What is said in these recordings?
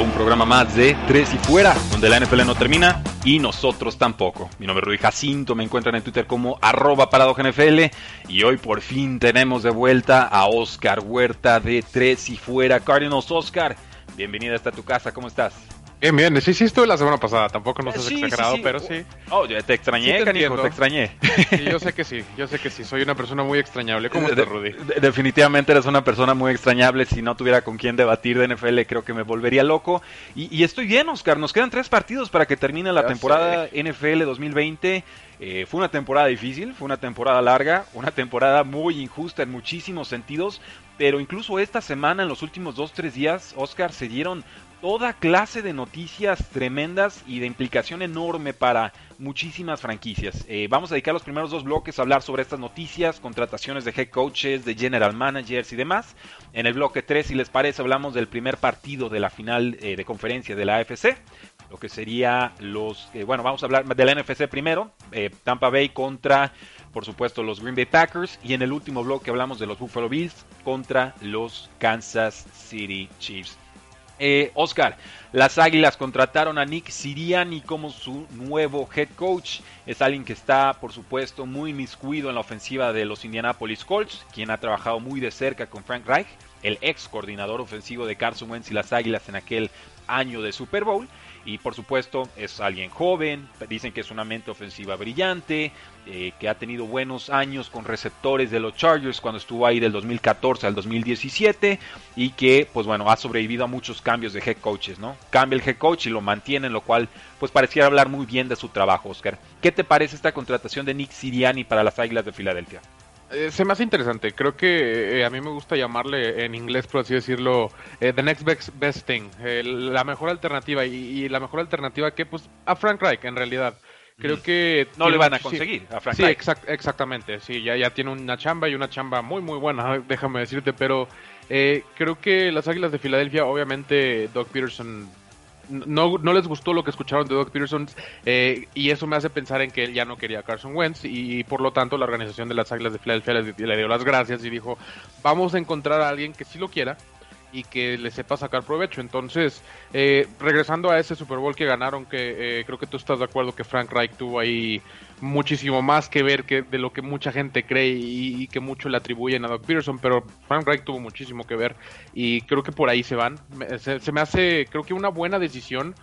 Un programa más de Tres y Fuera, donde la NFL no termina y nosotros tampoco. Mi nombre es Rudy Jacinto, me encuentran en Twitter como arroba NFL y hoy por fin tenemos de vuelta a Oscar Huerta de Tres y Fuera. Cardinals, Oscar, bienvenida hasta tu casa, ¿cómo estás? Bien, bien, sí, sí estuve la semana pasada, tampoco nos Eh, has sí, exagerado, sí, sí. pero sí. Oh, ya te extrañé, Sí te canijo, te extrañé. Sí, yo sé que sí, yo sé que sí, soy una persona muy extrañable. ¿Cómo De- estás, Rudy? de- definitivamente eres una persona muy extrañable. Si no tuviera con quién debatir de NFL, creo que me volvería loco. Y, y estoy bien, Oscar. Nos quedan tres partidos para que termine la Ya temporada NFL 2020. Eh, fue una temporada difícil, fue una temporada larga, una temporada muy injusta en muchísimos sentidos. Pero incluso esta semana, en los últimos dos, tres días, Oscar, se dieron toda clase de noticias tremendas y de implicación enorme para muchísimas franquicias. Eh, vamos a dedicar los primeros dos bloques a hablar sobre estas noticias, contrataciones de head coaches, de general managers y demás. En el bloque 3, si les parece, hablamos del primer partido de la final eh, de conferencia de la AFC. Lo que sería los... eh, bueno, vamos a hablar de la NFC primero. Tampa Bay contra, por supuesto, los Green Bay Packers. Y en el último bloque hablamos de los Buffalo Bills contra los Kansas City Chiefs. Eh, Oscar, las Águilas contrataron a Nick Siriani como su nuevo head coach. Es alguien que está, por supuesto, muy miscuido en la ofensiva de los Indianapolis Colts, quien ha trabajado muy de cerca con Frank Reich, el ex coordinador ofensivo de Carson Wentz y las Águilas en aquel año de Super Bowl. Y por supuesto es alguien joven, dicen que es una mente ofensiva brillante, eh, que ha tenido buenos años con receptores de los Chargers cuando estuvo ahí del 2014 al 2017 y que pues bueno ha sobrevivido a muchos cambios de head coaches, ¿no? Cambia el head coach y lo mantienen, lo cual pues pareciera hablar muy bien de su trabajo, Oscar. ¿Qué te parece esta contratación de Nick Siriani para las Águilas de Filadelfia? Eh, se me hace interesante, creo que eh, a mí me gusta llamarle en inglés, por así decirlo, eh, the next best, best thing, eh, la mejor alternativa y, y la mejor alternativa que pues a Frank Reich en realidad. Creo Mm. que... No le van a conseguir a Frank Sí, Reich. exact- exactamente, sí, ya, ya tiene una chamba y una chamba muy muy buena, déjame decirte, pero eh, creo que las Águilas de Filadelfia, obviamente Doug Peterson no, no les gustó lo que escucharon de Doug Peterson eh, y eso me hace pensar en que él ya no quería a Carson Wentz y, por lo tanto la organización de las Águilas de Filadelfia le, le dio las gracias y dijo vamos a encontrar a alguien que sí lo quiera y que le sepa sacar provecho. Entonces, eh, regresando a ese Super Bowl que ganaron, que eh, creo que tú estás de acuerdo que Frank Reich tuvo ahí muchísimo más que ver que de lo que mucha gente cree y, que mucho le atribuyen a Doug Peterson, pero Frank Reich tuvo muchísimo que ver y creo que por ahí se van. Se, se me hace, creo que una buena decisión.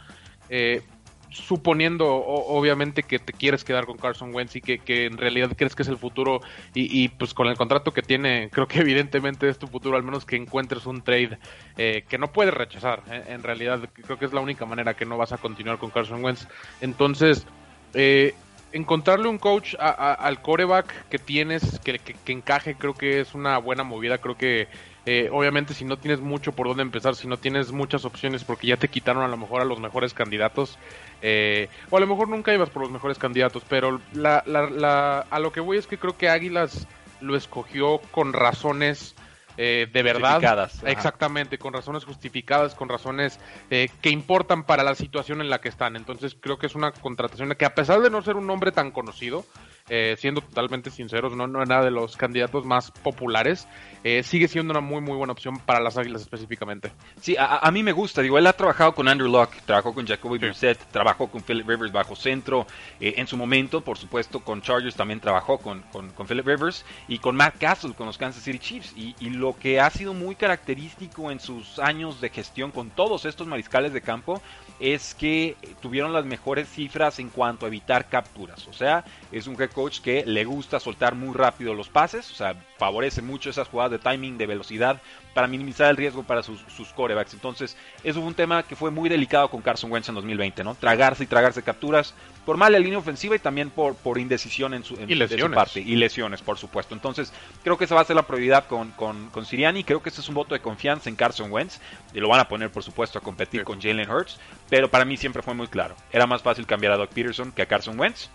eh, suponiendo obviamente que te quieres quedar con Carson Wentz y que, que en realidad crees que es el futuro y, y, pues con el contrato que tiene creo que evidentemente es tu futuro al menos que encuentres un trade eh, que no puedes rechazar eh, en realidad creo que es la única manera que no vas a continuar con Carson Wentz entonces eh, encontrarle un coach a- al coreback que tienes que, que- que encaje creo que es una buena movida. Creo que eh, obviamente si no tienes mucho por dónde empezar si no tienes muchas opciones porque ya te quitaron a lo mejor a los mejores candidatos eh, o a lo mejor nunca ibas por los mejores candidatos, pero la, la- la- a lo que voy es que creo que Águilas lo escogió con razones eh, de verdad. Ajá. Exactamente, con razones justificadas, con razones eh, que importan para la situación en la que están. Entonces creo que es una contratación que a pesar de no ser un nombre tan conocido, eh, siendo totalmente sinceros, no, no es nada de los candidatos más populares, eh, sigue siendo una muy muy buena opción para las Águilas específicamente. Sí, a, a mí me gusta. Digo, él ha trabajado con Andrew Locke, trabajó con Jacoby Brissett, trabajó con Philip Rivers bajo centro. eh, en su momento, por supuesto, con Chargers también trabajó con, con, con Philip Rivers y con Matt Castle con los Kansas City Chiefs. Y, y lo que ha sido muy característico en sus años de gestión con todos estos mariscales de campo es que tuvieron las mejores cifras en cuanto a evitar capturas. O sea, es un head coach que le gusta soltar muy rápido los pases, o sea, favorece mucho esas jugadas de timing, de velocidad, para minimizar el riesgo para sus, sus corebacks. Entonces, eso fue un tema que fue muy delicado con Carson Wentz en 2020, ¿no? Tragarse y tragarse capturas por mala línea ofensiva y también por, por indecisión en su, en, y su parte. Y lesiones, por supuesto. Entonces, creo que esa va a ser la prioridad con, con, con Siriani. Creo que ese es un voto de confianza en Carson Wentz. Y lo van a poner, por supuesto, a competir con Jalen Hurts. Pero para mí siempre fue muy claro. Era más fácil cambiar a Doug Peterson que a Carson Wentz.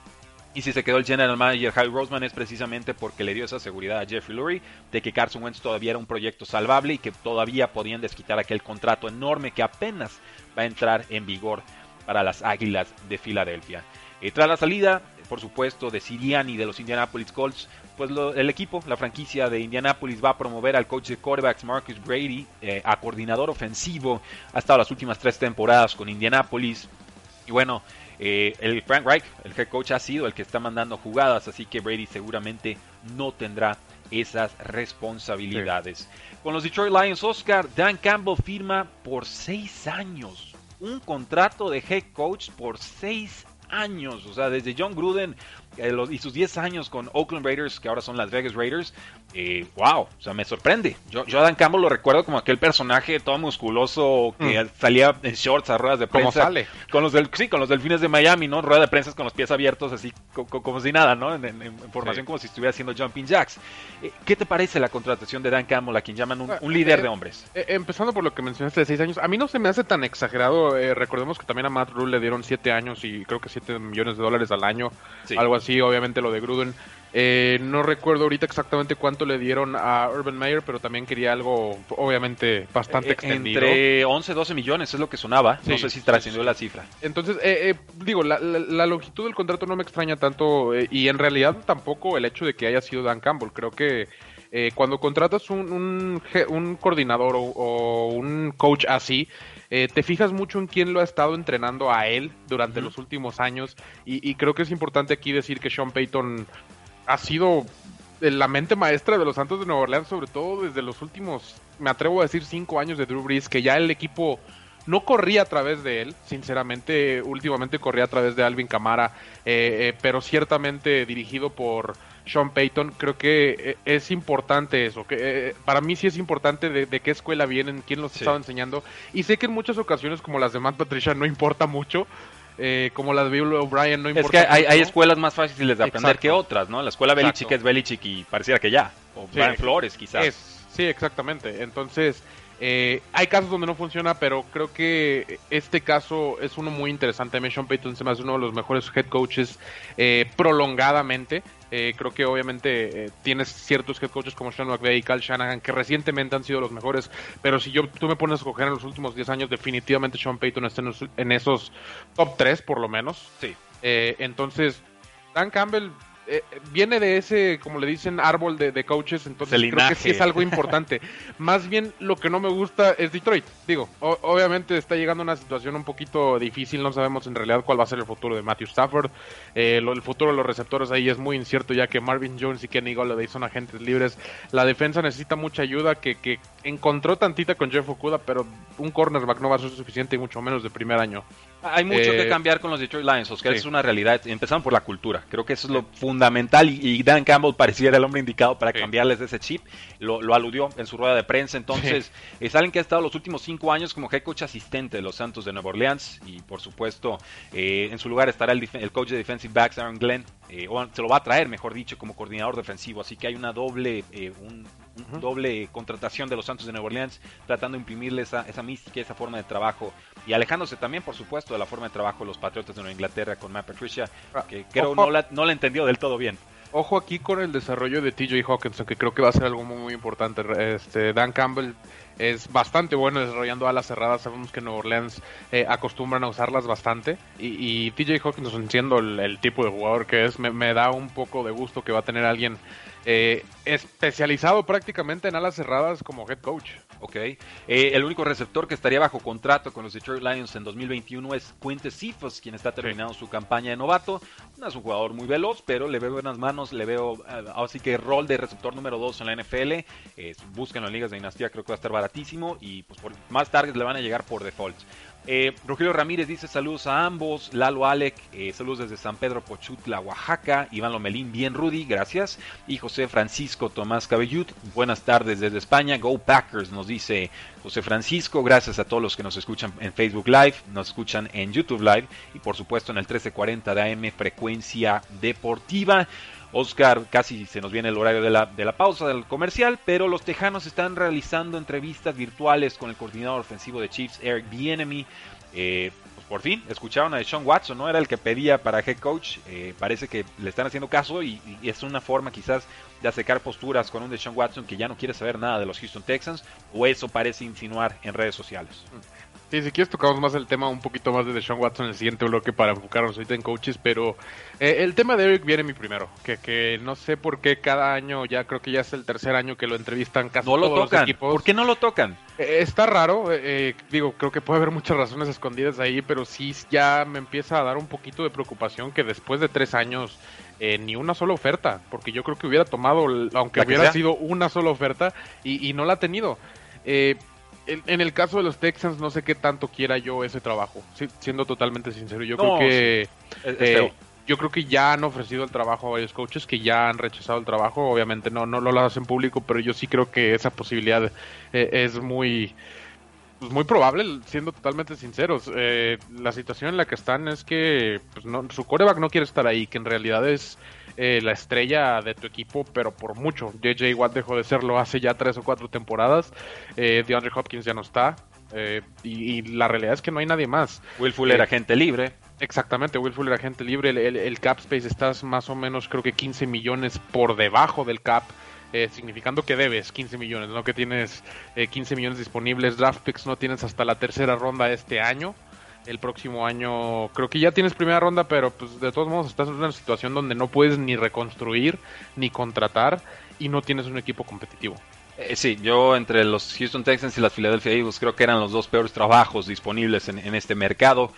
Y si se quedó el general manager Hal Roseman es precisamente porque le dio esa seguridad a Jeffrey Lurie de que Carson Wentz todavía era un proyecto salvable y que todavía podían desquitar aquel contrato enorme que apenas va a entrar en vigor para las Águilas de Filadelfia. Eh, tras la salida, por supuesto, de Siriani de los Indianapolis Colts, pues lo, el equipo, la franquicia de Indianapolis va a promover al coach de quarterbacks Marcus Brady eh, a coordinador ofensivo. Ha estado las últimas tres temporadas con Indianapolis. Y bueno, eh, el Frank Reich, el head coach, ha sido el que está mandando jugadas, así que Brady seguramente no tendrá esas responsabilidades. Sí. Con los Detroit Lions, Oscar, Dan Campbell firma por seis años. Un contrato de head coach por seis años. O sea, desde John Gruden eh, los, y sus 10 años con Oakland Raiders, que ahora son las Vegas Raiders, eh, wow, o sea, me sorprende. Yo, yo a Dan Campbell lo recuerdo como aquel personaje todo musculoso que mm. salía en shorts a ruedas de prensa. ¿Cómo sale? Con los del, sí, con los delfines de Miami, ¿no? Rueda de prensa con los pies abiertos, así co co como si nada, ¿no? En, en, en formación sí. como si estuviera haciendo jumping jacks. Eh, ¿Qué te parece la contratación de Dan Campbell, a quien llaman un, un líder eh, de hombres? Eh, empezando por lo que mencionaste de 6 años, a mí no se me hace tan exagerado. recordemos que también a Matt Rule le dieron 7 años y creo que 7 millones de dólares al año, sí. algo así, obviamente lo de Gruden. Eh, no recuerdo ahorita exactamente cuánto le dieron a Urban Meyer, pero también quería algo, obviamente, bastante eh, extendido. Entre 11, 12 millones es lo que sonaba. Sí, no sé si trascendió sí, la cifra. Entonces, eh, eh digo, la, la, la, longitud del contrato no me extraña tanto eh, y en realidad tampoco el hecho de que haya sido Dan Campbell. Creo que cuando contratas un, un, un coordinador o, o, un coach así, eh, te fijas mucho en quién lo ha estado entrenando a él durante uh -huh. los últimos años y, y, creo que es importante aquí decir que Sean Payton ha sido la mente maestra de los Santos de Nueva Orleans, sobre todo desde los últimos, me atrevo a decir, cinco años de Drew Brees, que ya el equipo no corría a través de él, sinceramente, últimamente corría a través de Alvin Camara, eh, eh, pero ciertamente dirigido por Sean Payton, creo que eh, es importante eso, que eh, para mí sí es importante de, de, qué escuela vienen, quién los sí. estaba enseñando, y sé que en muchas ocasiones como las de Matt Patricia no importa mucho, eh, como las de Bill O'Brien no importa. Es que hay, hay, escuelas más fáciles de aprender Exacto. que otras, ¿no? La escuela Belichick es Belichick y pareciera que ya. O sí, Brian Flores, quizás. Es, sí, exactamente. Entonces, eh, hay casos donde no funciona, pero creo que este caso es uno muy interesante. A mí Sean Payton se me hace uno de los mejores head coaches eh, prolongadamente. Eh, creo que obviamente eh, tienes ciertos head coaches como Sean McVay y Cal Shanahan que recientemente han sido los mejores, pero si yo tú me pones a escoger en los últimos 10 años, definitivamente Sean Payton está en, los, en esos top 3 por lo menos. Sí. Eh, entonces, Dan Campbell eh, viene de ese, como le dicen, árbol de, de coaches, entonces creo que sí es algo importante. Más bien lo que no me gusta es Detroit. Digo, obviamente está llegando a una situación un poquito difícil, no sabemos en realidad cuál va a ser el futuro de Matthew Stafford. Eh, lo, el futuro de los receptores ahí es muy incierto, ya que Marvin Jones y Kenny Golladay son agentes libres. La defensa necesita mucha ayuda, que, que encontró tantita con Jeff Okuda, pero un cornerback no va a ser suficiente y mucho menos de primer año. Hay mucho eh, que cambiar con los Detroit Lions, Oscar, sí. es una realidad. Empezaron por la cultura, creo que eso es lo fundamental y, y Dan Campbell pareciera el hombre indicado para sí. cambiarles ese chip. Lo, lo, aludió en su rueda de prensa. Entonces, sí. eh, saben que ha estado los últimos cinco años como head coach asistente de los Santos de Nueva Orleans y, por supuesto, eh, en su lugar estará el, el, coach de defensive backs, Aaron Glenn, eh, o se lo va a traer, mejor dicho, como coordinador defensivo. Así que hay una doble, eh, un, Uh -huh. doble contratación de los Santos de Nueva Orleans, tratando de imprimirle esa, esa mística, esa forma de trabajo y alejándose también, por supuesto, de la forma de trabajo de los Patriotas de Nueva Inglaterra con Matt Patricia, ah, que creo no la, no la entendió del todo bien. Ojo aquí con el desarrollo de TJ Hawkinson, que creo que va a ser algo muy, muy importante. Este, Dan Campbell es bastante bueno desarrollando alas cerradas. Sabemos que en Nueva Orleans eh, acostumbran a usarlas bastante. Y, y TJ Hawkinson, siendo el, el, tipo de jugador que es, me, me, da un poco de gusto que va a tener alguien eh, especializado prácticamente en alas cerradas como head coach. Ok. Eh, el único receptor que estaría bajo contrato con los Detroit Lions en 2021 es Quinte Cephas, quien está terminando su campaña de novato. No es un jugador muy veloz, pero le veo buenas manos, le veo uh, así que rol de receptor número 2 en la NFL. Eh, buscan las ligas de dinastía, creo que va a estar baratísimo y pues por más targets le van a llegar por default. Eh, Rogelio Ramírez dice saludos a ambos. Lalo Alec, eh, saludos desde San Pedro Pochutla, Oaxaca. Iván Lomelín, bien Rudy, gracias. Y José Francisco Tomás Cabellut, buenas tardes desde España. Go Packers, nos dice José Francisco. Gracias a todos los que nos escuchan en Facebook Live, nos escuchan en YouTube Live y por supuesto en el 1340 de AM Frecuencia Deportiva. Oscar, casi se nos viene el horario de la, de la pausa del comercial, pero los Tejanos están realizando entrevistas virtuales con el coordinador ofensivo de Chiefs, Eric Bienemy. Eh, pues por fin, escucharon a Sean Watson, ¿no? Era el que pedía para head coach. Eh, parece que le están haciendo caso y, es una forma quizás de acercar posturas con un Deshaun Watson que ya no quiere saber nada de los Houston Texans, o eso parece insinuar en redes sociales. Sí, si quieres tocamos más el tema un poquito más de Deshaun Watson en el siguiente bloque para enfocarnos ahorita en coaches, pero eh, el tema de Eric viene mi primero, que, que no sé por qué cada año, ya creo que ya es el tercer año que lo entrevistan casi no lo todos tocan. los equipos. ¿Por qué no lo tocan? Eh, está raro, eh, digo, creo que puede haber muchas razones escondidas ahí, pero sí ya me empieza a dar un poquito de preocupación que después de tres años eh, ni una sola oferta, porque yo creo que hubiera tomado, aunque hubiera sea. sido una sola oferta, y, y no la ha tenido. Eh, en, en el caso de los Texans, no sé qué tanto quiera yo ese trabajo, si- siendo totalmente sincero. Yo No, creo que eh, yo creo que ya han ofrecido el trabajo a varios coaches que ya han rechazado el trabajo. Obviamente no, no lo hacen público, pero yo sí creo que esa posibilidad eh, es muy pues, muy probable, siendo totalmente sinceros. Eh, la situación en la que están es que pues, no, su coreback no quiere estar ahí, que en realidad es eh, la estrella de tu equipo, pero por mucho. JJ Watt dejó de serlo hace ya tres o cuatro temporadas. Eh, DeAndre Hopkins ya no está. eh, y, y la realidad es que no hay nadie más. Will Fuller, eh, agente libre. Exactamente, Will Fuller, agente libre, el, el- el cap space estás más o menos creo que 15 millones por debajo del cap, eh, significando que debes 15 millones, no que tienes eh, 15 millones disponibles, draft picks no tienes hasta la tercera ronda este año, el próximo año creo que ya tienes primera ronda, pero pues de todos modos estás en una situación donde no puedes ni reconstruir ni contratar y no tienes un equipo competitivo. Eh, sí, yo entre los Houston Texans y las Philadelphia Eagles creo que eran los dos peores trabajos disponibles en, en este mercado.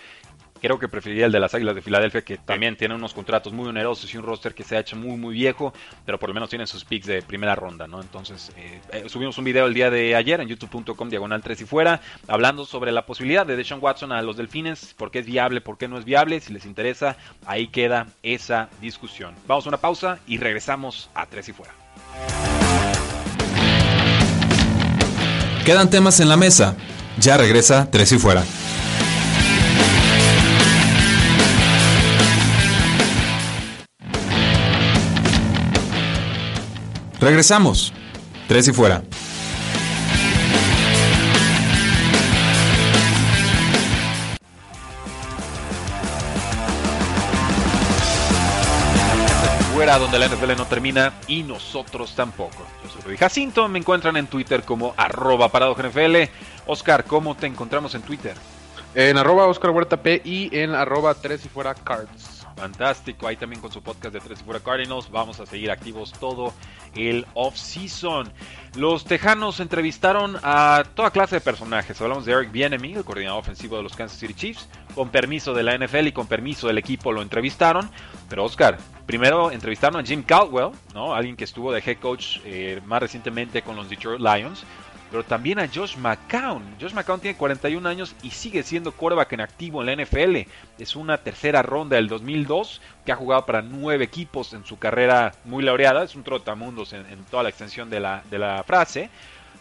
Creo que preferiría el de las Águilas de Filadelfia, que también tienen unos contratos muy onerosos y un roster que se ha hecho muy, muy viejo, pero por lo menos tienen sus picks de primera ronda, ¿no? Entonces, eh, eh, subimos un video el día de ayer en youtube.com, diagonal 3 y fuera, hablando sobre la posibilidad de Deshaun Watson a los Delfines, por qué es viable, por qué no es viable, si les interesa, ahí queda esa discusión. Vamos a una pausa y regresamos a 3 y fuera. Quedan temas en la mesa. Ya regresa Tres y Fuera. Regresamos. Tres y Fuera. fuera donde la NFL no termina y nosotros tampoco. Yo soy Rudy Jacinto, me encuentran en Twitter como arroba NFL. Oscar, ¿cómo te encontramos en Twitter? En arroba Oscar Huerta P y en arroba 3 y fuera cards. Fantástico, ahí también con su podcast de Tres Fuera Cardinals. Vamos a seguir activos todo el off-season. Los Tejanos entrevistaron a toda clase de personajes. Hablamos de Eric Bienemy, el coordinador ofensivo de los Kansas City Chiefs. Con permiso de la NFL y con permiso del equipo lo entrevistaron. Pero Oscar, primero entrevistaron a Jim Caldwell, ¿no? alguien que estuvo de head coach eh, más recientemente con los Detroit Lions. Pero también a Josh McCown. Josh McCown tiene 41 años y sigue siendo quarterback en activo en la NFL. Es una tercera ronda del 2002 que ha jugado para nueve equipos en su carrera muy laureada. Es un trotamundos en, en toda la extensión de la, de la frase.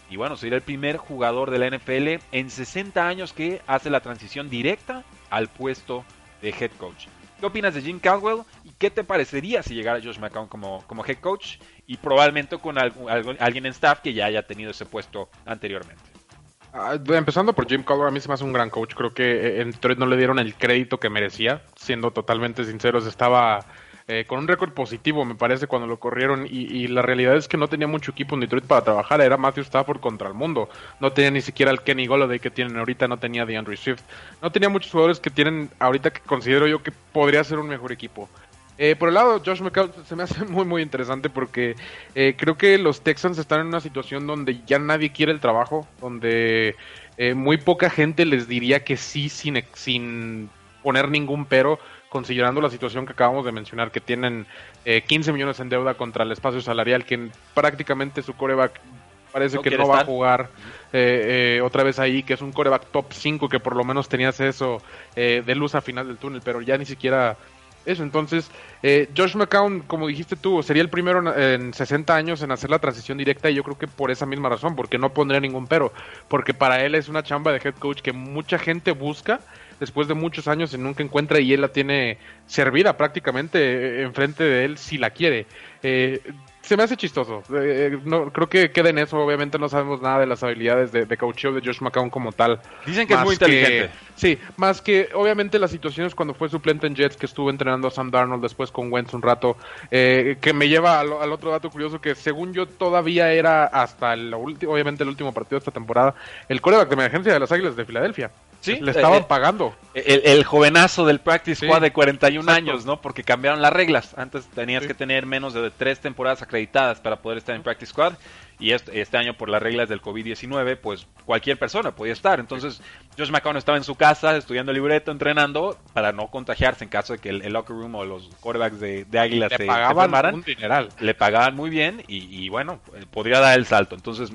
Y bueno, sería el primer jugador de la NFL en 60 años que hace la transición directa al puesto de head coach. ¿Qué opinas de Jim Caldwell? ¿Y qué te parecería si llegara Josh McCown como, como head coach? Y probablemente con algún- algún- alguien en staff que ya haya tenido ese puesto anteriormente. Ah, empezando por Jim Caldwell, a mí se me hace un gran coach. Creo que eh, en Detroit no le dieron el crédito que merecía. Siendo totalmente sinceros, estaba eh, con un récord positivo, me parece, cuando lo corrieron. Y, y la realidad es que no tenía mucho equipo en Detroit para trabajar. Era Matthew Stafford contra el mundo. No tenía ni siquiera el Kenny Golladay que tienen ahorita. No tenía DeAndre Swift. No tenía muchos jugadores que tienen ahorita que considero yo que podría ser un mejor equipo. Eh, por el lado Josh McCown se me hace muy muy interesante porque eh, creo que los Texans están en una situación donde ya nadie quiere el trabajo, donde eh, muy poca gente les diría que sí sin, sin poner ningún pero, considerando la situación que acabamos de mencionar, que tienen eh, 15 millones en deuda contra el espacio salarial, que prácticamente su coreback parece que no va a jugar eh, eh, otra vez ahí, que es un coreback top 5, que por lo menos tenías eso eh, de luz a final del túnel, pero ya ni siquiera eso. Entonces, eh, Josh McCown, como dijiste tú, sería el primero en, 60 años en hacer la transición directa y yo creo que por esa misma razón, porque no pondría ningún pero, porque para él es una chamba de head coach que mucha gente busca después de muchos años y nunca encuentra y él la tiene servida prácticamente eh, enfrente de él si la quiere. Eh, se me hace chistoso. Eh, no, creo que queda en eso. Obviamente no sabemos nada de las habilidades de, de coacheo de Josh McCown como tal. Dicen que es muy inteligente. sí, más que obviamente las situaciones cuando fue suplente en Jets, que estuvo entrenando a Sam Darnold después con Wentz un rato, eh, que me lleva al, otro dato curioso que según yo todavía era hasta el obviamente el último partido de esta temporada, el coreback de emergencia de las Águilas de Filadelfia. Sí, le estaban eh, pagando. El, jovenazo del Practice Squad de 41 años, ¿no? Porque cambiaron las reglas. Antes tenías que tener menos de tres temporadas acreditadas para poder estar en Practice Squad y este, este, año por las reglas del COVID-19, pues cualquier persona podía estar. Entonces, Josh McCown estaba en su casa estudiando libreto, entrenando, para no contagiarse en caso de que el, locker room o los quarterbacks de, de Águilas le se, pagaban un Le pagaban muy bien y, bueno, podría dar el salto. Entonces,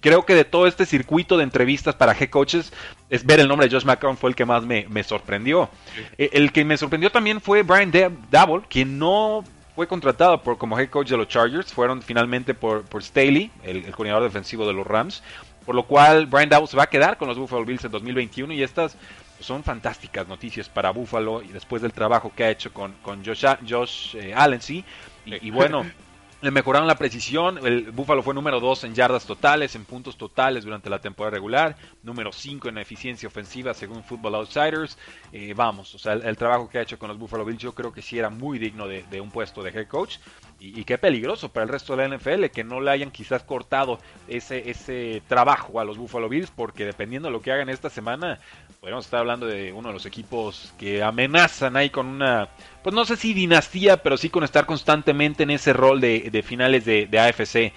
creo que de todo este circuito de entrevistas para head coaches, es ver el nombre de Josh McCown fue el que más me, sorprendió. Eh, el, que me sorprendió también fue Brian Dabble, quien no fue contratado por, como head coach de los Chargers, fueron finalmente por, por Staley, el, coordinador defensivo de los Rams, por lo cual Brian Dowell se va a quedar con los Buffalo Bills en 2021 y estas son fantásticas noticias para Buffalo y después del trabajo que ha hecho con, con Josh, Josh eh, Allen, sí, y, bueno... Le mejoraron la precisión. El Buffalo fue número 2 en yardas totales, en puntos totales durante la temporada regular. Número 5 en eficiencia ofensiva según Football Outsiders. Eh, vamos, o sea, el, trabajo que ha hecho con los Buffalo Bills yo creo que sí era muy digno de, un puesto de head coach. Y, qué peligroso para el resto de la NFL que no le hayan quizás cortado ese, ese trabajo a los Buffalo Bills porque dependiendo de lo que hagan esta semana podríamos estar hablando de uno de los equipos que amenazan ahí con una, pues no sé si dinastía, pero sí con estar constantemente en ese rol de, finales de, AFC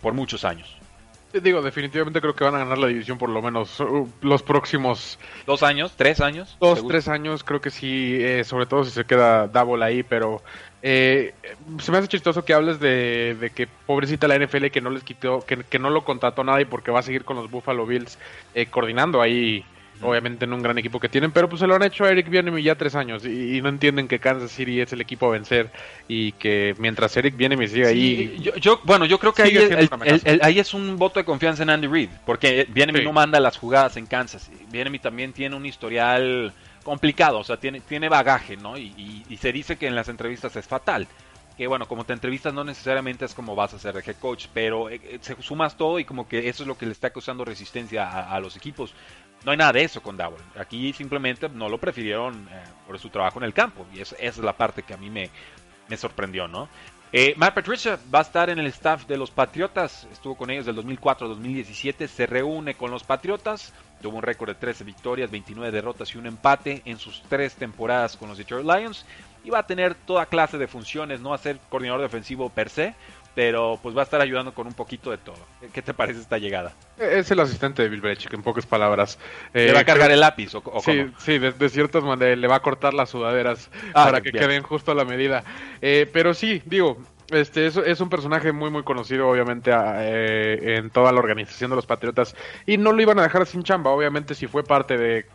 por muchos años. Digo, definitivamente creo que van a ganar la división por lo menos uh, los próximos... ¿Dos años? ¿Tres años? Dos, tres años, creo que sí, eh, sobre todo si se queda Double ahí, pero eh, se me hace chistoso que hables de, que pobrecita la NFL que no les quitó, que, que, no lo contrató nadie porque va a seguir con los Buffalo Bills eh, coordinando ahí obviamente en un gran equipo que tienen, pero pues se lo han hecho a Eric Bieniemy ya tres años y, no entienden que Kansas City es el equipo a vencer y que mientras Eric Bieniemy sigue ahí... Yo, bueno, yo creo que ahí, es un voto de confianza en Andy Reid, porque Bieniemy no manda las jugadas en Kansas, Bieniemy también tiene un historial complicado, o sea, tiene, tiene bagaje, ¿no? Y, y se dice que en las entrevistas es fatal que bueno, como te entrevistas no necesariamente es como vas a ser de head coach, pero eh, eh, se sumas todo y como que eso es lo que le está causando resistencia a, los equipos. No hay nada de eso con Dowell. Aquí simplemente no lo prefirieron eh, por su trabajo en el campo. Y esa es la parte que a mí me, me sorprendió, ¿no? Matt Patricia va a estar en el staff de los Patriotas. Estuvo con ellos del 2004 al 2017. Se reúne con los Patriotas. Tuvo un récord de 13 victorias, 29 derrotas y un empate en sus tres temporadas con los Detroit Lions y va a tener toda clase de funciones, no va a ser coordinador defensivo per se, pero pues va a estar ayudando con un poquito de todo. ¿Qué te parece esta llegada? Es el asistente de Bill Belichick, en pocas palabras. ¿Le va a eh, cargar el lápiz o, Sí, sí de, ciertas maneras le va a cortar las sudaderas ah, para que queden justo a la medida. Eh, pero sí, digo, este es, es, un personaje muy muy conocido obviamente eh, en toda la organización de los Patriotas y no lo iban a dejar sin chamba obviamente si fue parte de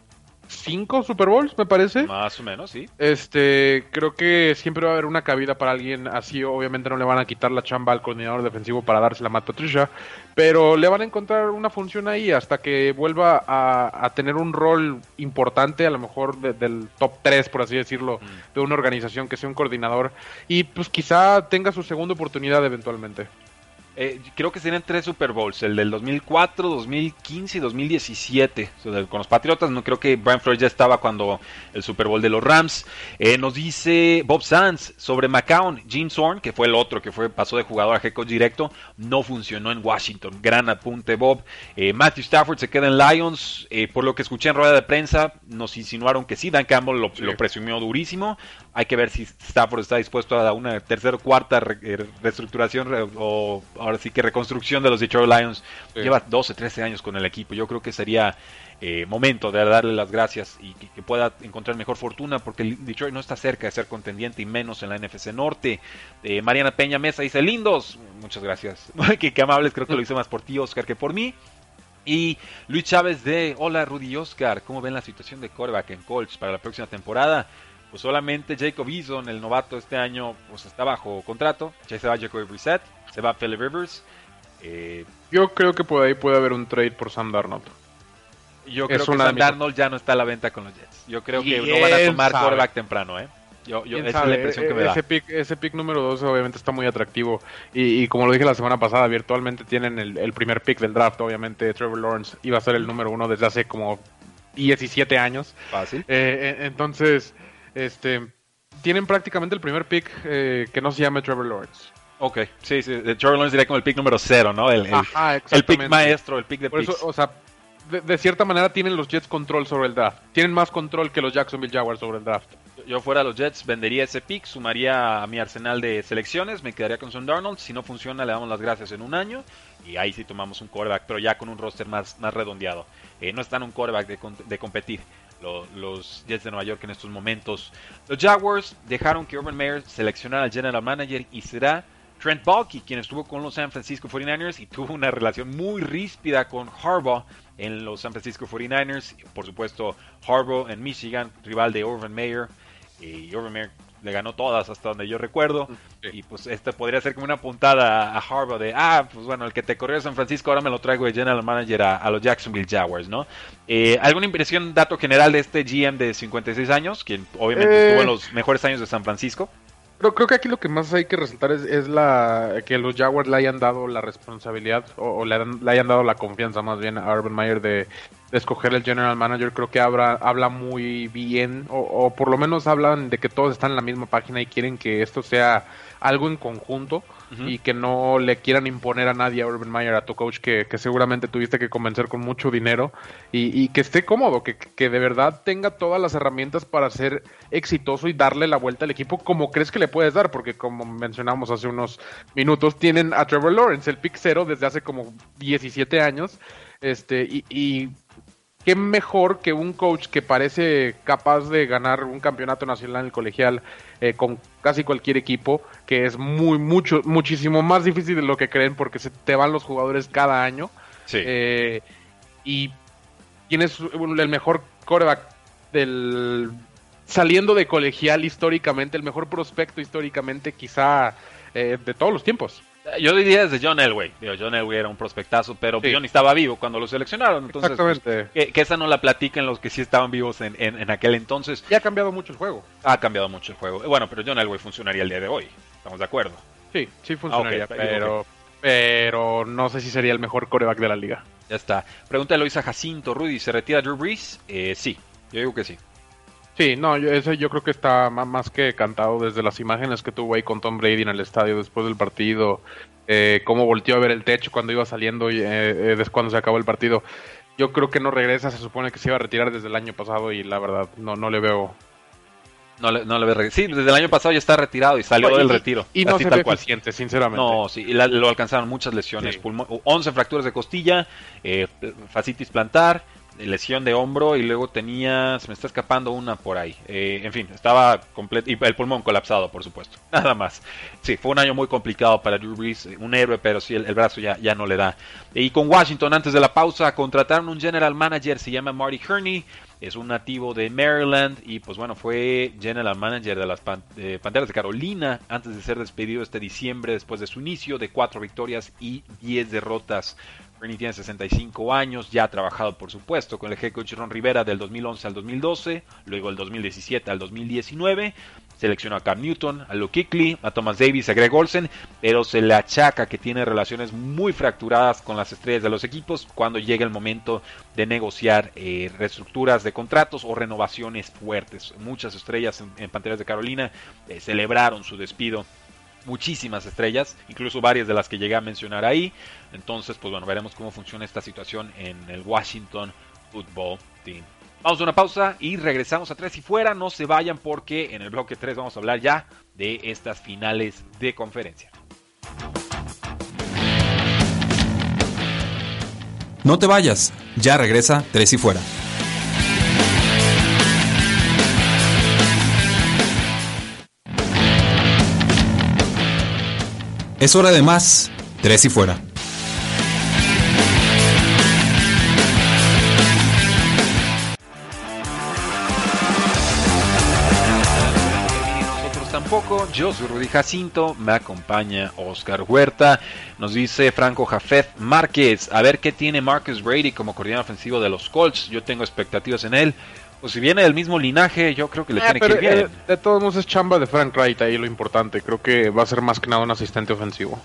cinco Super Bowls, me parece. Más o menos, sí. Este, creo que siempre va a haber una cabida para alguien así. Obviamente no le van a quitar la chamba al coordinador defensivo para dársela a Matt Patricia, pero le van a encontrar una función ahí hasta que vuelva a, tener un rol importante, a lo mejor del top 3, por así decirlo, mm. de una organización que sea un coordinador y pues quizá tenga su segunda oportunidad eventualmente. Eh, creo que serían tres Super Bowls, el del 2004, 2015 y 2017. con los Patriotas, no creo que Brian Flores ya estaba cuando el Super Bowl de los Rams. Eh, nos dice Bob Sands sobre McCown, Gene Zorn, que fue el otro que fue pasó de jugador a head coach directo, no funcionó en Washington. Gran apunte Bob. Eh, Matthew Stafford se queda en Lions. por lo que escuché en rueda de prensa, nos insinuaron que sí, Dan Campbell lo, lo presumió durísimo. Hay que ver si Stafford está dispuesto a una tercera o cuarta eh, reestructuración o ahora sí que reconstrucción de los Detroit Lions. Lleva 12, 13 años con el equipo. Yo creo que sería eh, momento de darle las gracias y que, pueda encontrar mejor fortuna porque Detroit no está cerca de ser contendiente y menos en la NFC Norte. Eh, Mariana Peña Mesa dice, lindos, muchas gracias. que, que amables, creo que lo hice más por ti, Oscar, que por mí. Y Luis Chávez de Hola Rudy y Oscar, ¿cómo ven la situación de coreback en Colts para la próxima temporada? Pues solamente Jacob Eason, el novato este año, pues está bajo contrato. Ya se va Jacob Reset, se va Philip Rivers. Eh, Yo creo que por ahí puede haber un trade por Sam Darnold. Yo creo que Sam Darnold ya no está a la venta con los Jets. Yo creo que no van a tomar quarterback temprano, ¿eh? Yo, esa es la impresión que me ese Pick, ese pick número 12 obviamente está muy atractivo. Y, como lo dije la semana pasada, virtualmente tienen el, primer pick del draft. Obviamente Trevor Lawrence iba a ser el número uno desde hace como 17 años. Fácil. Eh, eh, entonces, este, tienen prácticamente el primer pick eh, que no se llama Trevor Lawrence. Ok, sí, sí. Trevor Lawrence diría como el pick número cero, ¿no? El, el pick maestro, el pick de Por o sea, de, cierta manera tienen los Jets control sobre el draft. Tienen más control que los Jacksonville Jaguars sobre el draft. Yo fuera los Jets, vendería ese pick, sumaría a mi arsenal de selecciones, me quedaría con Son Darnold. Si no funciona, le damos las gracias en un año. Y ahí sí tomamos un quarterback, pero ya con un roster más, más redondeado. Eh, no están un quarterback de, de competir los, Jets de Nueva York en estos momentos. Los Jaguars dejaron que Urban Meyer seleccionara al general manager y será Trent Baalke quien estuvo con los San Francisco 49ers y tuvo una relación muy ríspida con Harbaugh en los San Francisco 49ers. Por supuesto, Harbaugh en Michigan, rival de Urban Meyer. Y Urban le ganó todas hasta donde yo recuerdo. Y pues este podría ser como una puntada a Harbaugh de, ah, pues bueno, el que te corrió a San Francisco ahora me lo traigo de general manager a, los Jacksonville Jaguars, ¿no? Eh, ¿Alguna impresión, dato general de este GM de 56 años, quien obviamente estuvo en eh, los mejores años de San Francisco? Creo, creo que aquí lo que más hay que resaltar es, la que los Jaguars le hayan dado la responsabilidad o, le, hayan dado la confianza más bien a Urban Meyer de, escoger el general manager. Creo que habla, habla muy bien o, por lo menos hablan de que todos están en la misma página y quieren que esto sea algo en conjunto y que no le quieran imponer a nadie a Urban Meyer, a tu coach que, seguramente tuviste que convencer con mucho dinero y, que esté cómodo, que, que, de verdad tenga todas las herramientas para ser exitoso y darle la vuelta al equipo como crees que le puedes dar, porque como mencionamos hace unos minutos, tienen a Trevor Lawrence, el pick cero desde hace como 17 años, este, y, y qué mejor que un coach que parece capaz de ganar un campeonato nacional en el colegial eh, con casi cualquier equipo, que es muy, mucho, muchísimo más difícil de lo que creen porque se te van los jugadores cada año. Sí. Eh, y tienes el mejor coreback del saliendo de colegial históricamente, el mejor prospecto históricamente quizá eh, de todos los tiempos. Yo diría desde John Elway. John Elway era un prospectazo, pero sí. John estaba vivo cuando lo seleccionaron. Entonces, pues, que, esa no la platiquen los que sí estaban vivos en, en, aquel entonces. Y ha cambiado mucho el juego. Ha cambiado mucho el juego. Bueno, pero John Elway funcionaría el día de hoy. ¿Estamos de acuerdo? Sí, sí funcionaría, pero, pero no sé si sería el mejor coreback de la liga. Ya está. Pregunta Eloisa Jacinto. Rudy, ¿se retira Drew Brees? Eh, sí, yo digo que sí. Sí, no, yo, ese yo creo que está más que cantado desde las imágenes que tuvo ahí con Tom Brady en el estadio después del partido, eh, cómo volteó a ver el techo cuando iba saliendo y eh, eh cuando se acabó el partido. Yo creo que no regresa, se supone que se iba a retirar desde el año pasado y la verdad no, no le veo no le, no le ve Sí, desde el año pasado ya está retirado y salió del retiro. Y no se tal ve cual. sinceramente. No, sí, lo alcanzaron muchas lesiones. 11 fracturas de costilla, eh, fascitis plantar, lesión de hombro y luego tenía, se me está escapando una por ahí. Eh, en fin, estaba completo y el pulmón colapsado, por supuesto. Nada más. Sí, fue un año muy complicado para Drew Brees, un héroe, pero sí, el, brazo ya, ya no le da. Y con Washington, antes de la pausa, contrataron un general manager, se llama Marty Herney, es un nativo de Maryland y pues bueno, fue general manager de las Panteras de Carolina antes de ser despedido este diciembre después de su inicio de cuatro victorias y 10 derrotas. Tiene 65 años, ya ha trabajado por supuesto con el head coach Ron Rivera del 2011 al 2012, luego del 2017 al 2019, seleccionó a Cam Newton, a Luke Kuechly, a Thomas Davis, a Greg Olsen, pero se le achaca que tiene relaciones muy fracturadas con las estrellas de los equipos cuando llega el momento de negociar eh, reestructuras de contratos o renovaciones fuertes. Muchas estrellas en, Panteras de Carolina eh, celebraron su despido muchísimas estrellas, incluso varias de las que llegué a mencionar ahí. Entonces, pues bueno, veremos cómo funciona esta situación en el Washington Football Team. Vamos a una pausa y regresamos a tres y fuera. No se vayan porque en el bloque 3 vamos a hablar ya de estas finales de conferencia. No te vayas, ya regresa tres y fuera. Es hora de más, tres y fuera. tampoco. Yo soy Rudy Jacinto, me acompaña Oscar Huerta. Nos dice Franco Jafet Márquez, a ver qué tiene Marcus Brady como coordinador ofensivo de los Colts. Yo tengo expectativas en él. Pues si viene del mismo linaje, yo creo que le Ah, tiene que ir bien. eh, de todos modos es chamba de Frank Wright ahí lo importante. Creo que va a ser más que nada un asistente ofensivo.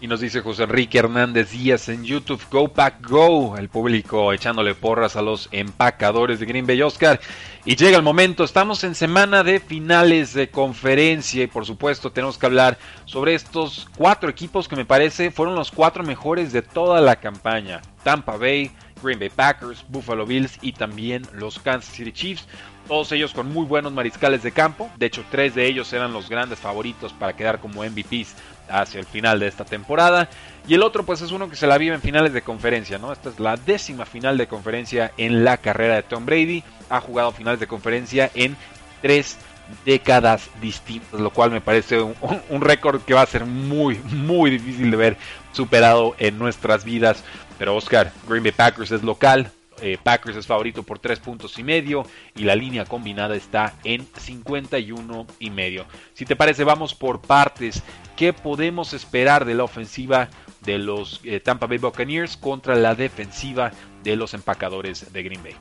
Y nos dice José Enrique Hernández Díaz en YouTube, Go Pack Go, el público echándole porras a los empacadores de Green Bay Oscar. Y llega el momento, estamos en semana de finales de conferencia y por supuesto tenemos que hablar sobre estos cuatro equipos que me parece fueron los cuatro mejores de toda la campaña. Tampa Bay, Green Bay Packers, Buffalo Bills y también los Kansas City Chiefs. Todos ellos con muy buenos mariscales de campo. De hecho, tres de ellos eran los grandes favoritos para quedar como MVPs hacia el final de esta temporada. Y el otro, pues, es uno que se la vive en finales de conferencia, ¿no? Esta es la décima final de conferencia en la carrera de Tom Brady. Ha jugado finales de conferencia en tres décadas distintas, lo cual me parece un, un récord que va a ser muy, muy difícil de ver superado en nuestras vidas. Pero Oscar, Green Bay Packers es local, eh, Packers es favorito por 3 puntos y medio y la línea combinada está en 51 y medio. Si te parece, vamos por partes. ¿Qué podemos esperar de la ofensiva de los eh, Tampa Bay Buccaneers contra la defensiva de los empacadores de Green Bay?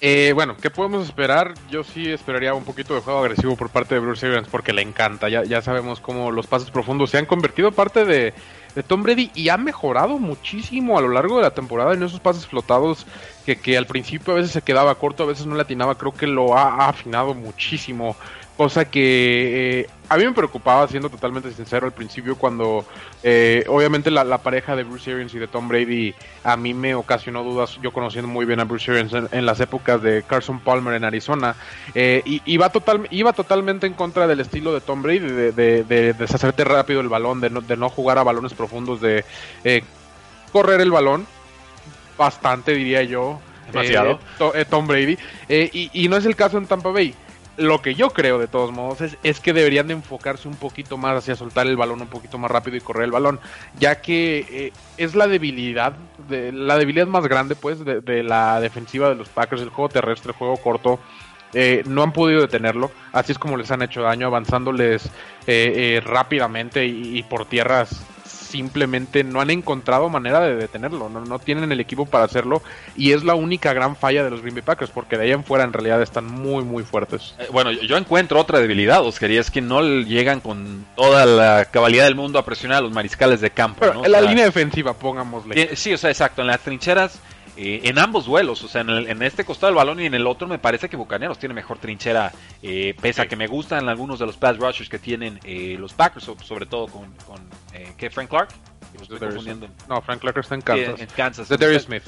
Eh, bueno, ¿qué podemos esperar? Yo sí esperaría un poquito de juego agresivo por parte de Bruce Arians porque le encanta. Ya, ya sabemos cómo los pases profundos se han convertido parte de, Tom Brady y ha mejorado muchísimo a lo largo de la temporada en esos pases flotados que, que al principio a veces se quedaba corto, a veces no le atinaba. Creo que lo ha afinado muchísimo. Cosa que eh, a mí me preocupaba, siendo totalmente sincero, al principio cuando eh, obviamente la, la, pareja de Bruce Arians y de Tom Brady a mí me ocasionó dudas, yo conociendo muy bien a Bruce Arians en, en las épocas de Carson Palmer en Arizona, eh, y, iba, total, iba totalmente en contra del estilo de Tom Brady, de, de, de deshacerte rápido el balón, de no, de no, jugar a balones profundos, de eh, correr el balón, bastante diría yo. Demasiado. To, Tom Brady, y, y no es el caso en Tampa Bay lo que yo creo de todos modos es, es, que deberían de enfocarse un poquito más hacia soltar el balón un poquito más rápido y correr el balón, ya que eh, es la debilidad, de, la debilidad más grande pues de, de, la defensiva de los Packers, el juego terrestre, el juego corto. Eh, no han podido detenerlo, así es como les han hecho daño, avanzándoles eh, rápidamente y, y por tierras simplemente no han encontrado manera de detenerlo, no, no, tienen el equipo para hacerlo y es la única gran falla de los Green Bay Packers porque de ahí en fuera en realidad están muy muy fuertes. Eh, bueno, yo encuentro otra debilidad, Oscar, y es que no llegan con toda la cabalidad del mundo a presionar a los mariscales de campo. Pero ¿no? en la o sea, línea defensiva, pongámosle. Sí, o sea, exacto, en las trincheras eh, en ambos duelos, o sea, en, el, en, este costado del balón y en el otro, me parece que Bucaneros tiene mejor trinchera, eh, pese a que me gustan algunos de los pass rushers que tienen eh, los Packers, sobre todo con, con ¿qué? Frank Clark. Estoy confundiendo. No, Frank Clark está en Kansas. en Kansas. De Darius Smith.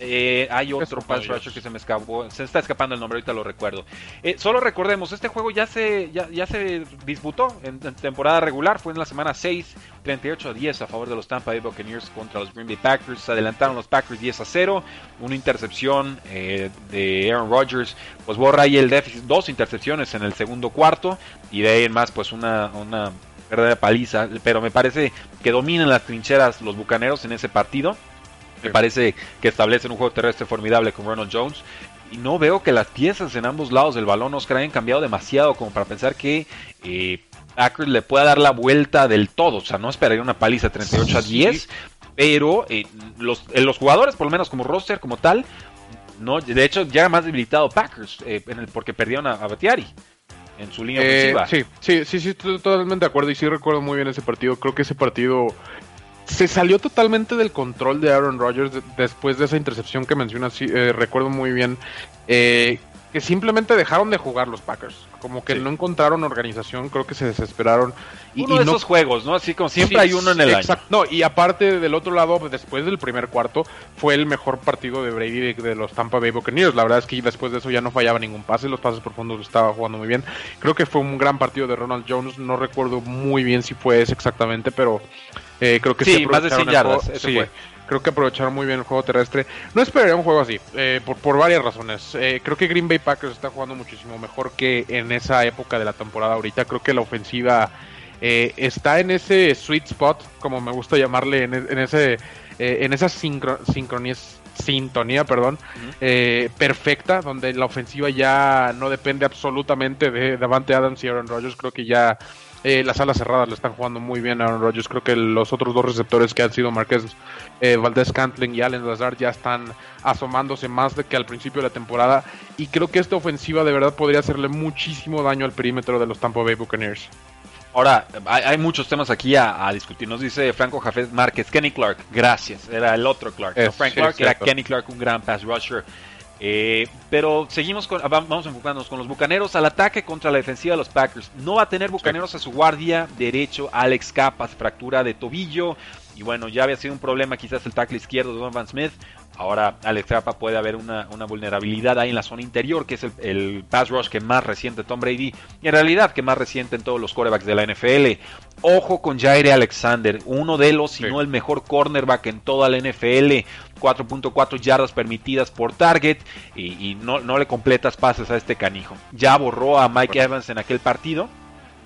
Eh, hay otro pass rusher que se me escapó, se está escapando el nombre, ahorita lo recuerdo. Eh, solo recordemos, este juego ya se ya, ya se disputó en, en, temporada regular, fue en la semana 6, 38 a 10 a favor de los Tampa Bay Buccaneers contra los Green Bay Packers. Se adelantaron los Packers 10 a 0, una intercepción eh, de Aaron Rodgers, pues borra ahí el déficit, dos intercepciones en el segundo cuarto y de ahí en más pues una, una verdadera paliza, pero me parece que dominan las trincheras los Bucaneros en ese partido. Me parece que establecen un juego terrestre formidable con Ronald Jones. Y no veo que las piezas en ambos lados del balón Oscar hayan cambiado demasiado como para pensar que eh, Packers le pueda dar la vuelta del todo. O sea, no esperaría una paliza 38 a 10. Sí. Pero eh, los, eh, los jugadores, por lo menos como roster, como tal, no, de hecho ya más debilitado Packers eh, en el, porque perdieron a, a Batiari en su línea eh, ofensiva. Sí, sí, sí, sí, estoy totalmente de acuerdo y sí recuerdo muy bien ese partido. Creo que ese partido se salió totalmente del control de Aaron Rodgers de, después de esa intercepción que mencionas. Eh, recuerdo muy bien. Eh, que simplemente dejaron de jugar los Packers. Como que Sí. no encontraron organización, creo que se desesperaron. Y, Uno y de no esos juegos, ¿no? Así como siempre Sí, hay uno en el exacto. año. No, y aparte del otro lado, después del primer cuarto, fue el mejor partido de Brady de, de los Tampa Bay Buccaneers. La verdad es que después de eso ya no fallaba ningún pase, los pases profundos estaba jugando muy bien. Creo que fue un gran partido de Ronald Jones, no recuerdo muy bien si fue ese exactamente, pero eh, creo que Sí, más de aprovecharon 100 el yardas, Sí, fue. creo que aprovecharon muy bien el juego terrestre. No esperaría un juego así, eh, por, por varias razones. Eh, creo que Green Bay Packers está jugando muchísimo mejor que en esa época de la temporada ahorita. Creo que la ofensiva eh, está en ese sweet spot, como me gusta llamarle, en, e- en ese eh, en esa sincro- sincronías- sintonía, perdón, eh, perfecta, donde la ofensiva ya no depende absolutamente de Davante Adams y Aaron Rodgers. Creo que ya eh, las alas cerradas le están jugando muy bien a Aaron Rodgers. Creo que los otros dos receptores que han sido Marqués eh, Valdés Cantling y Allen Lazard ya están asomándose más de que al principio de la temporada. Y creo que esta ofensiva de verdad podría hacerle muchísimo daño al perímetro de los Tampa Bay Buccaneers. Ahora, hay, hay muchos temas aquí a, a discutir. Nos dice Franco Jafet Márquez, Kenny Clark, gracias. Era el otro Clark. no Frank Clark es era. Kenny Clark, un gran pass rusher. Eh, pero seguimos con, va- vamos enfocándonos con los Bucaneros al ataque contra la defensiva de los Packers. No va a tener Bucaneros a su guardia derecho Alex Capas, fractura de tobillo. Y bueno, ya había sido un problema quizás el tackle izquierdo de Donovan Smith. Ahora Alex Capa puede haber una, una vulnerabilidad ahí en la zona interior, que es el, el pass rush que más reciente Tom Brady, y en realidad que más reciente en todos los quarterbacks de la NFL. Ojo con Jaire Alexander, uno de los, si no el mejor cornerback en toda la NFL. 4.4 yardas permitidas por target y, y no, no le completas pases a este canijo. Ya borró a Mike Evans en aquel partido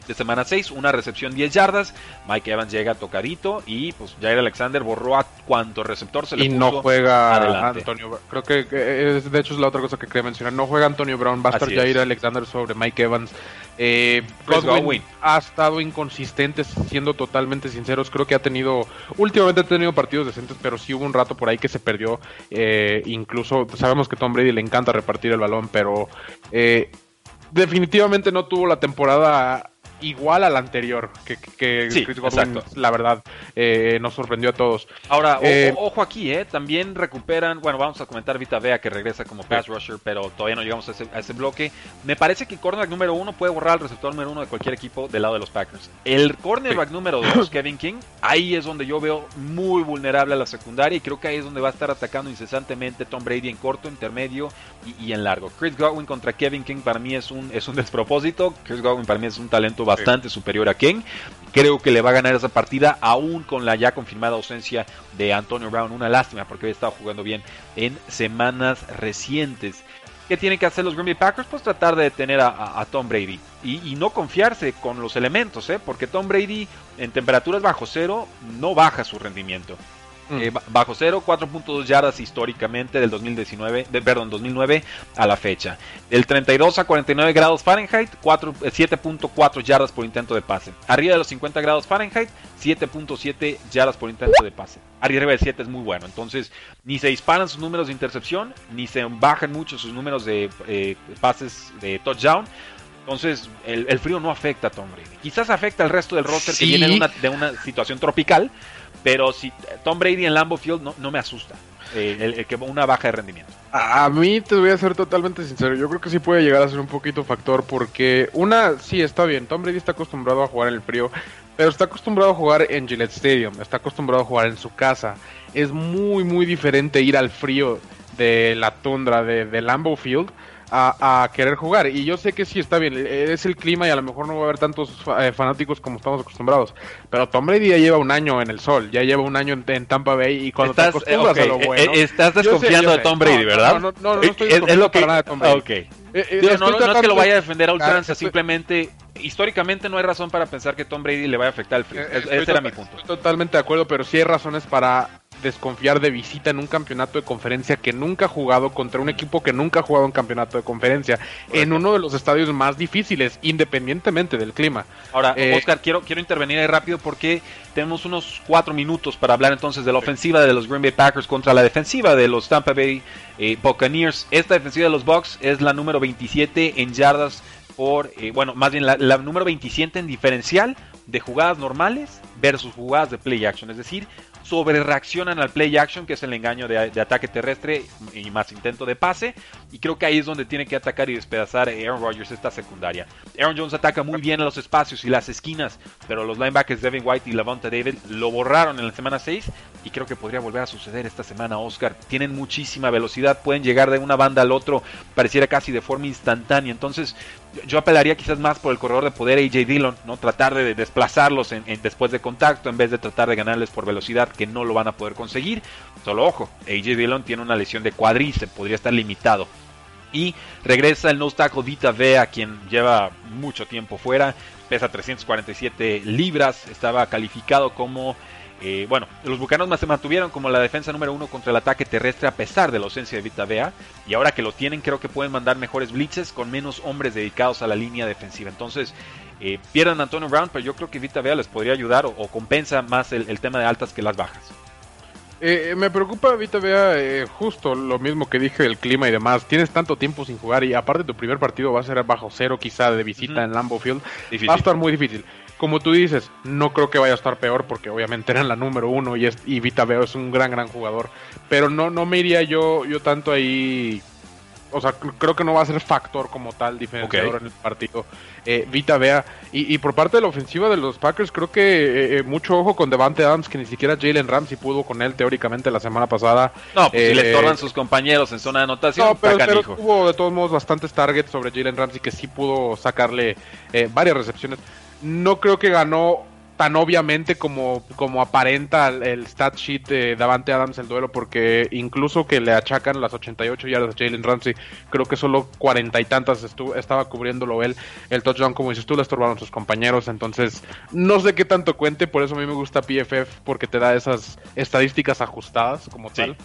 de semana 6, una recepción 10 yardas. Mike Evans llega tocadito y pues Jair Alexander borró a cuanto receptor se le y puso no juega adelante. Antonio Brown. Creo que, que es- de hecho es la otra cosa que quería mencionar. No juega Antonio Brown, va a estar Jair. Alexander sobre Mike Evans. Eh, Godwin. ha estado inconsistente, siendo totalmente sinceros. Creo que ha tenido, últimamente ha tenido partidos decentes, pero sí hubo un rato por ahí que se perdió. Eh, incluso sabemos que Tom Brady le encanta repartir el balón, pero eh, definitivamente no tuvo la temporada igual a la anterior que, que- que Sí, Chris Godwin, exacto. la verdad, eh, nos sorprendió a todos. Ahora, o- Eh, ojo aquí, ¿eh? También recuperan, bueno, vamos a comentar Vita Vea que regresa como pass rusher, pero todavía no llegamos a ese, a ese bloque. Me parece que el cornerback número uno puede borrar al receptor número uno de cualquier equipo del lado de los Packers. El cornerback número dos, Kevin King, ahí es donde yo veo muy vulnerable a la secundaria y creo que ahí es donde va a estar atacando incesantemente Tom Brady en corto, intermedio y, y en largo. Chris Godwin contra Kevin King para mí es un, es un despropósito. Chris Godwin para mí es un talento bastante superior a King. Creo que le va a ganar esa partida, aún con la ya confirmada ausencia de Antonio Brown. Una lástima porque había estado jugando bien en semanas recientes. ¿Qué tienen que hacer los Green Bay Packers? Pues tratar de detener a, Tom Brady y, y no confiarse con los elementos, ¿eh? porque Tom Brady en temperaturas bajo cero no baja su rendimiento. Mm. Eh, ba- bajo cero, 4.2 yardas históricamente del 2019, de, perdón, 2009 a la fecha. Del 32 a 49 grados Fahrenheit, 4, eh, 7.4 yardas por intento de pase. Arriba de los 50 grados Fahrenheit, 7.7 yardas por intento de pase. Arriba de 7 es muy bueno. Entonces, ni se disparan sus números de intercepción, ni se bajan mucho sus números de eh, pases de touchdown. Entonces, el, el frío no afecta a Tom Brady. Quizás afecta al resto del roster Sí. que viene de una, de una situación tropical, pero si Tom Brady en Lambeau Field no, no me asusta. eh, el que una baja de rendimiento. A mí te voy a ser totalmente sincero, yo creo que sí puede llegar a ser un poquito factor porque una, sí está bien, Tom Brady está acostumbrado a jugar en el frío, pero está acostumbrado a jugar en Gillette Stadium, está acostumbrado a jugar en su casa. Es muy, muy diferente ir al frío de la tundra de, de Lambeau Field a, a querer jugar. Y yo sé que sí está bien, es el clima y a lo mejor no va a haber tantos eh, fanáticos como estamos acostumbrados. Pero Tom Brady ya lleva un año en el sol, ya lleva un año en, en Tampa Bay y cuando te Estás, eh, acostumbras ok, a lo bueno... eh, estás Yo sé, desconfiando yo de sé. Tom Brady, ¿verdad? No, no, no, no estoy Eh, es, es lo que para nada de Tom Brady. Ok. Eh, eh, Digo, estoy no, no- no es que lo vaya a de- defender a ultranza, estoy- simplemente históricamente no hay razón para pensar que Tom Brady le vaya a afectar el frío. Eh, ese era mi punto. Estoy totalmente de acuerdo, pero sí hay razones para desconfiar de visita en un campeonato de conferencia que nunca ha jugado contra un equipo que nunca ha jugado un campeonato de conferencia en uno de los estadios más difíciles, independientemente del clima. Ahora, Eh, Oscar, quiero, quiero intervenir ahí rápido porque tenemos unos cuatro minutos para hablar entonces de la ofensiva de los Green Bay Packers contra la defensiva de los Tampa Bay eh, Buccaneers. Esta defensiva de los Bucks es la número 27 en yardas por, eh, bueno, más bien la, la número 27 en diferencial de jugadas normales versus jugadas de play action. Es decir, sobre reaccionan al play action, que es el engaño de, ataque terrestre y más intento de pase. Y creo que ahí es donde tiene que atacar y despedazar Aaron Rodgers esta secundaria. Aaron Jones ataca muy bien los espacios y las esquinas, pero los linebackers Devin White y Lavonta David lo borraron en la semana 6 y creo que podría volver a suceder esta semana, Oscar. Tienen muchísima velocidad, pueden llegar de una banda al otro, pareciera casi de forma instantánea. Entonces, yo apelaría quizás más por el corredor de poder AJ Dillon, ¿no? Tratar de desplazarlos en, después de contacto en vez de tratar de ganarles por velocidad, que no lo van a poder conseguir. Solo ojo, AJ Dillon tiene una lesión de cuadriceps, podría estar limitado. Y regresa el nose tackle Vita Vea, quien lleva mucho tiempo fuera, pesa 347 libras, estaba calificado como eh, bueno, los bucanos se mantuvieron como la defensa número uno contra el ataque terrestre a pesar de la ausencia de Vita Vea. Y ahora que lo tienen, creo que pueden mandar mejores blitzes con menos hombres dedicados a la línea defensiva. Entonces, eh, pierdan a Antonio Brown, pero yo creo que Vita Vea les podría ayudar o, o compensa más el, el, tema de altas que las bajas. Eh, me preocupa Vita Vea eh, justo lo mismo que dije del clima y demás. Tienes tanto tiempo sin jugar y aparte tu primer partido va a ser bajo cero quizá de visita uh -huh. en Lambeau Field. Difícil. Va a estar muy difícil como tú dices, no creo que vaya a estar peor porque obviamente eran la número uno y, es, y Vita Veo es un gran, gran jugador. Pero no, no me iría yo, yo tanto ahí. O sea, creo que no va a ser factor como tal diferenciador okay. en el partido. Eh, Vita Vea. Y, y, por parte de la ofensiva de los Packers, creo que eh, mucho ojo con Devante Adams, que ni siquiera Jalen Ramsey pudo con él teóricamente la semana pasada. No, pues eh, si le estorban sus compañeros en zona de anotación. No, pero, pero tuvo de todos modos bastantes targets sobre Jalen Ramsey que sí pudo sacarle eh, varias recepciones no creo que ganó tan obviamente como, como aparenta el, el stat sheet de Davante Adams el duelo, porque incluso que le achacan las 88 yardas a Jalen Ramsey, creo que solo cuarenta y tantas estuvo, estaba cubriéndolo él. El touchdown, como dices tú, le estorbaron sus compañeros, entonces no sé qué tanto cuente, por eso a mí me gusta PFF, porque te da esas estadísticas ajustadas como sí. tal.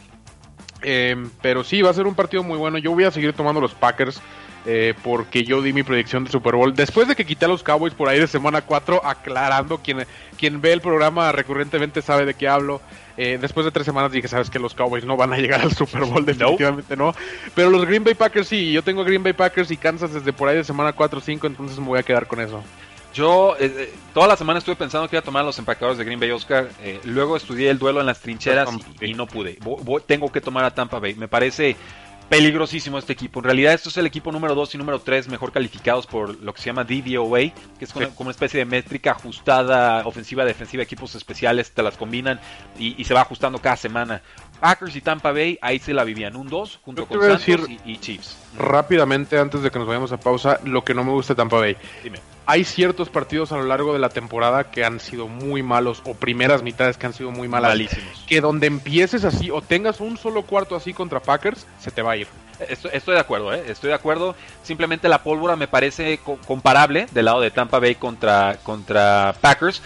Eh, pero sí, va a ser un partido muy bueno. Yo voy a seguir tomando los Packers. Eh, porque yo di mi predicción de Super Bowl después de que quité a los Cowboys por ahí de semana 4, aclarando, quien, quien ve el programa recurrentemente sabe de qué hablo. Eh, después de tres semanas dije, sabes que los Cowboys no van a llegar al Super Bowl, definitivamente no. Pero los Green Bay Packers sí, yo tengo Green Bay Packers y Kansas desde por ahí de semana 4 o 5, entonces me voy a quedar con eso. Yo eh, toda la semana estuve pensando que iba a tomar los empacadores de Green Bay Oscar. Eh, luego estudié el duelo en las trincheras y, y no pude. Tengo que tomar a Tampa Bay. Me parece peligrosísimo este equipo. En realidad, esto es el equipo número 2 y número 3 mejor calificados por lo que se llama DVOA, que es como, una especie de métrica ajustada, ofensiva, defensiva, equipos especiales, te las combinan y, y, se va ajustando cada semana. Packers y Tampa Bay, ahí se la vivían un 2 junto con Santos decir y, y, Chiefs. Rápidamente, antes de que nos vayamos a pausa, lo que no me gusta de Tampa Bay. Dime. Hay ciertos partidos a lo largo de la temporada que han sido muy malos, o primeras mitades que han sido muy malas. Malísimos. Que donde empieces así, o tengas un solo cuarto así contra Packers, se te va a ir. Estoy, estoy, de acuerdo, ¿eh? estoy de acuerdo. Simplemente la pólvora me parece co comparable del lado de Tampa Bay contra, contra Packers.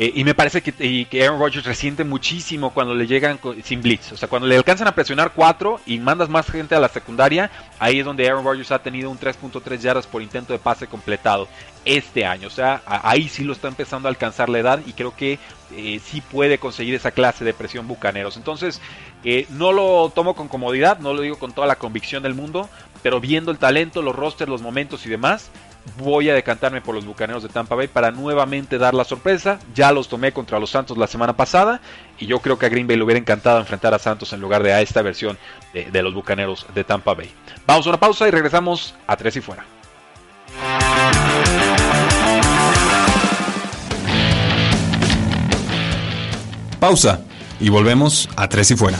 Eh, y me parece que, Aaron Rodgers resiente muchísimo cuando le llegan sin blitz. O sea, cuando le alcanzan a presionar 4 y mandas más gente a la secundaria, ahí es donde Aaron Rodgers ha tenido un 3.3 yardas por intento de pase completado este año. O sea, ahí sí lo está empezando a alcanzar la edad y creo que eh, sí puede conseguir esa clase de presión bucaneros. Entonces, eh, no lo tomo con comodidad, no lo digo con toda la convicción del mundo, pero viendo el talento, los rosters, los momentos y demás, voy a decantarme por los Bucaneros de Tampa Bay para nuevamente dar la sorpresa. Ya los tomé contra los Santos la semana pasada y yo creo que a Green Bay le hubiera encantado enfrentar a Santos en lugar de a esta versión de, de los Bucaneros de Tampa Bay. Vamos a una pausa y regresamos a Tres y Fuera. Pausa y volvemos a Tres y Fuera.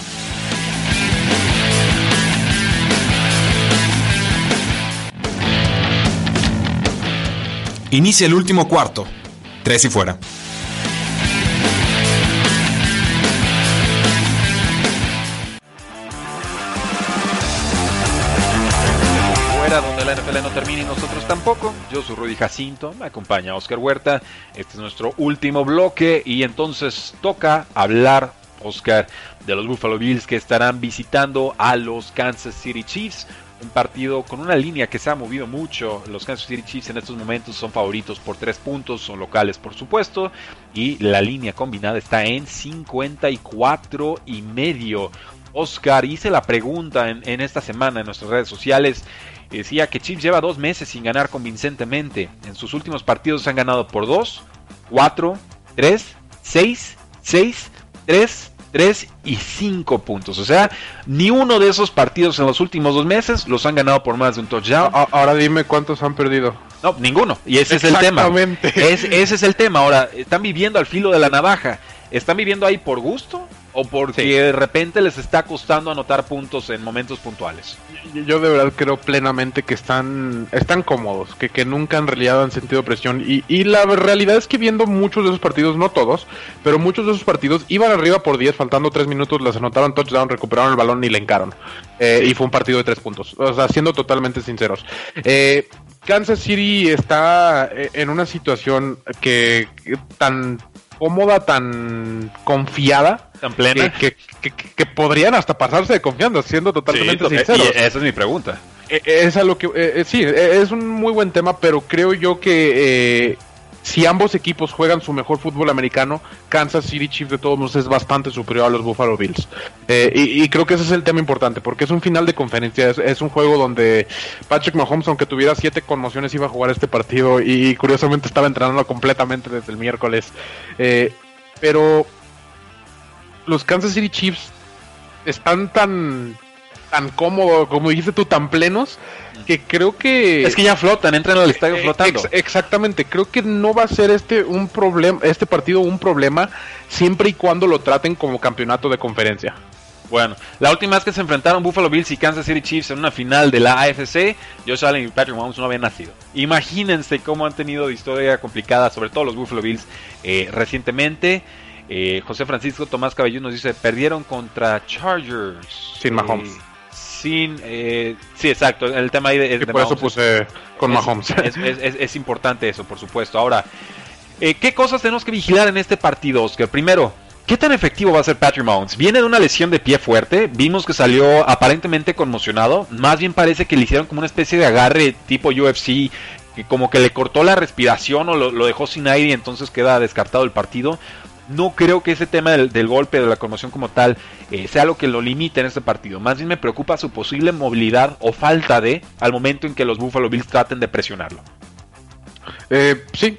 Inicia el último cuarto. Tres y fuera. Fuera donde la NFL no termina y nosotros tampoco. Yo soy Rudy Jacinto, me acompaña Oscar Huerta. Este es nuestro último bloque y entonces toca hablar, Oscar, de los Buffalo Bills que estarán visitando a los Kansas City Chiefs un partido con una línea que se ha movido mucho. Los Kansas City Chiefs en estos momentos son favoritos por tres puntos, son locales por supuesto, y la línea combinada está en 54 y medio. Oscar, hice la pregunta en, en esta semana en nuestras redes sociales. Decía que Chiefs lleva dos meses sin ganar convincentemente. En sus últimos partidos han ganado por 2, 4, 3, 6, 6 3, 3 y 5 puntos. O sea, ni uno de esos partidos en los últimos dos meses los han ganado por más de un touchdown. Ahora dime cuántos han perdido. No, ninguno. Y ese es el tema. Es, ese es el tema. Ahora, están viviendo al filo de la navaja. ¿Están viviendo ahí por gusto? o porque de repente les está costando anotar puntos en momentos puntuales. Yo, de verdad creo plenamente que están, están cómodos, que, que nunca en realidad han sentido presión. Y, y, la realidad es que viendo muchos de esos partidos, no todos, pero muchos de esos partidos iban arriba por 10, faltando 3 minutos, les anotaron touchdown, recuperaron el balón y le encaron. Eh, y fue un partido de 3 puntos. O sea, siendo totalmente sinceros. Eh, Kansas City está eh, en una situación que tan cómoda, tan confiada. Tan plena. Que, que, podrían hasta pasarse de confianza, siendo totalmente sinceros. Y esa es mi pregunta. E, e, es lo que, e, sí, es un muy buen tema, pero creo yo que eh, si ambos equipos juegan su mejor fútbol americano, Kansas City Chiefs de todos modos es bastante superior a los Buffalo Bills. Eh, y, creo que ese es el tema importante, porque es un final de conferencia, es, un juego donde Patrick Mahomes, aunque tuviera siete conmociones, iba a jugar este partido y, curiosamente estaba entrenando completamente desde el miércoles. Eh, pero los Kansas City Chiefs están tan tan cómodos, como dijiste tú, tan plenos, que creo que... Es que ya flotan, entran al estadio eh, flotando. exactamente, creo que no va a ser este un problema, este partido un problema siempre y cuando lo traten como campeonato de conferencia. Bueno, la última vez que se enfrentaron Buffalo Bills y Kansas City Chiefs en una final de la AFC, Josh Allen y Patrick Mahomes no habían nacido. Imagínense cómo han tenido historia complicada, sobre todo los Buffalo Bills eh, recientemente. Eh, José Francisco Tomás Cabello nos dice, perdieron contra Chargers. Sin Mahomes sin. Eh, sí, exacto. El tema ahí de, por eso puse con Mahomes. Es, importante eso, por supuesto. Ahora, eh, ¿qué cosas tenemos que vigilar en este partido, Oscar? Primero, ¿qué tan efectivo va a ser Patrick Mahomes? Viene de una lesión de pie fuerte. Vimos que salió aparentemente conmocionado. Más bien parece que le hicieron como una especie de agarre tipo UFC. Que como que le cortó la respiración o lo, lo dejó sin aire y entonces queda descartado el partido no creo que ese tema del, golpe, de la conmoción como tal, eh, sea lo que lo limite en este partido. Más bien me preocupa su posible movilidad o falta de al momento en que los Buffalo Bills traten de presionarlo. Eh, sí,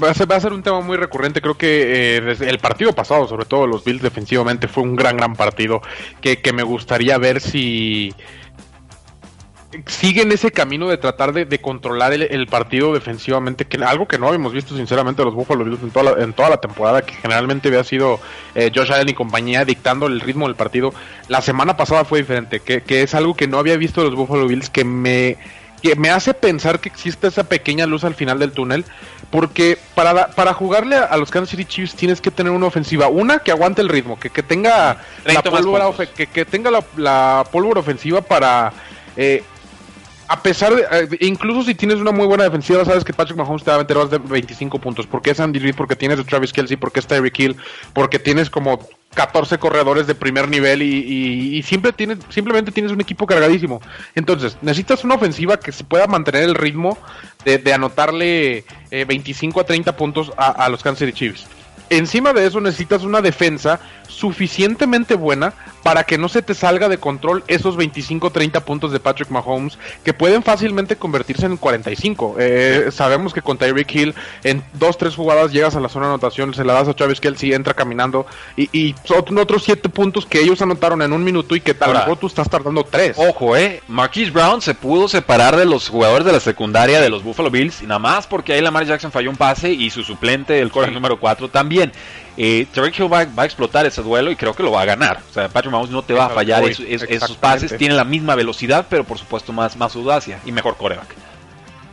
va, a ser, un tema muy recurrente. Creo que eh, desde el partido pasado, sobre todo los Bills defensivamente, fue un gran, gran partido que, que me gustaría ver si siguen ese camino de tratar de, controlar el, partido defensivamente, que algo que no habíamos visto sinceramente los Buffalo Bills en toda la, en toda la temporada, que generalmente había sido eh, Josh Allen y compañía dictando el ritmo del partido. La semana pasada fue diferente, que, es algo que no había visto los Buffalo Bills, que me, que me hace pensar que existe esa pequeña luz al final del túnel, porque para, para jugarle a, los Kansas City Chiefs tienes que tener una ofensiva, una que aguante el ritmo, que, que tenga la pólvora, que, que, tenga la, pólvora ofensiva para... Eh, a pesar de, eh, incluso si tienes una muy buena defensiva, sabes que Patrick Mahomes te va a meter más de 25 puntos. Porque es Andy Reid, porque tienes a Travis Kelsey, porque es Tyreek Hill, porque tienes como 14 corredores de primer nivel y, siempre tienes, simplemente tienes un equipo cargadísimo. Entonces, necesitas una ofensiva que se pueda mantener el ritmo de, anotarle 25 eh, a 30 puntos a, a los Kansas City Chiefs. Encima de eso necesitas una defensa suficientemente buena para que no se te salga de control esos 25-30 puntos de Patrick Mahomes que pueden fácilmente convertirse en 45. Eh, sabemos que con Tyreek Hill en 2-3 jugadas llegas a la zona de anotación, se la das a Travis Kelsey, entra caminando y, y son otros 7 puntos que ellos anotaron en un minuto y que tal vez tú estás tardando 3. Ojo, eh, Marquise Brown se pudo separar de los jugadores de la secundaria de los Buffalo Bills y nada más porque ahí Lamar Jackson falló un pase y su suplente, el core número 4, también. Eh, Hill va, a explotar ese duelo y creo que lo va a ganar. O sea, Patrick Mahomes no te va a fallar esos, pases. Tiene la misma velocidad, pero por supuesto más, más audacia y mejor coreback.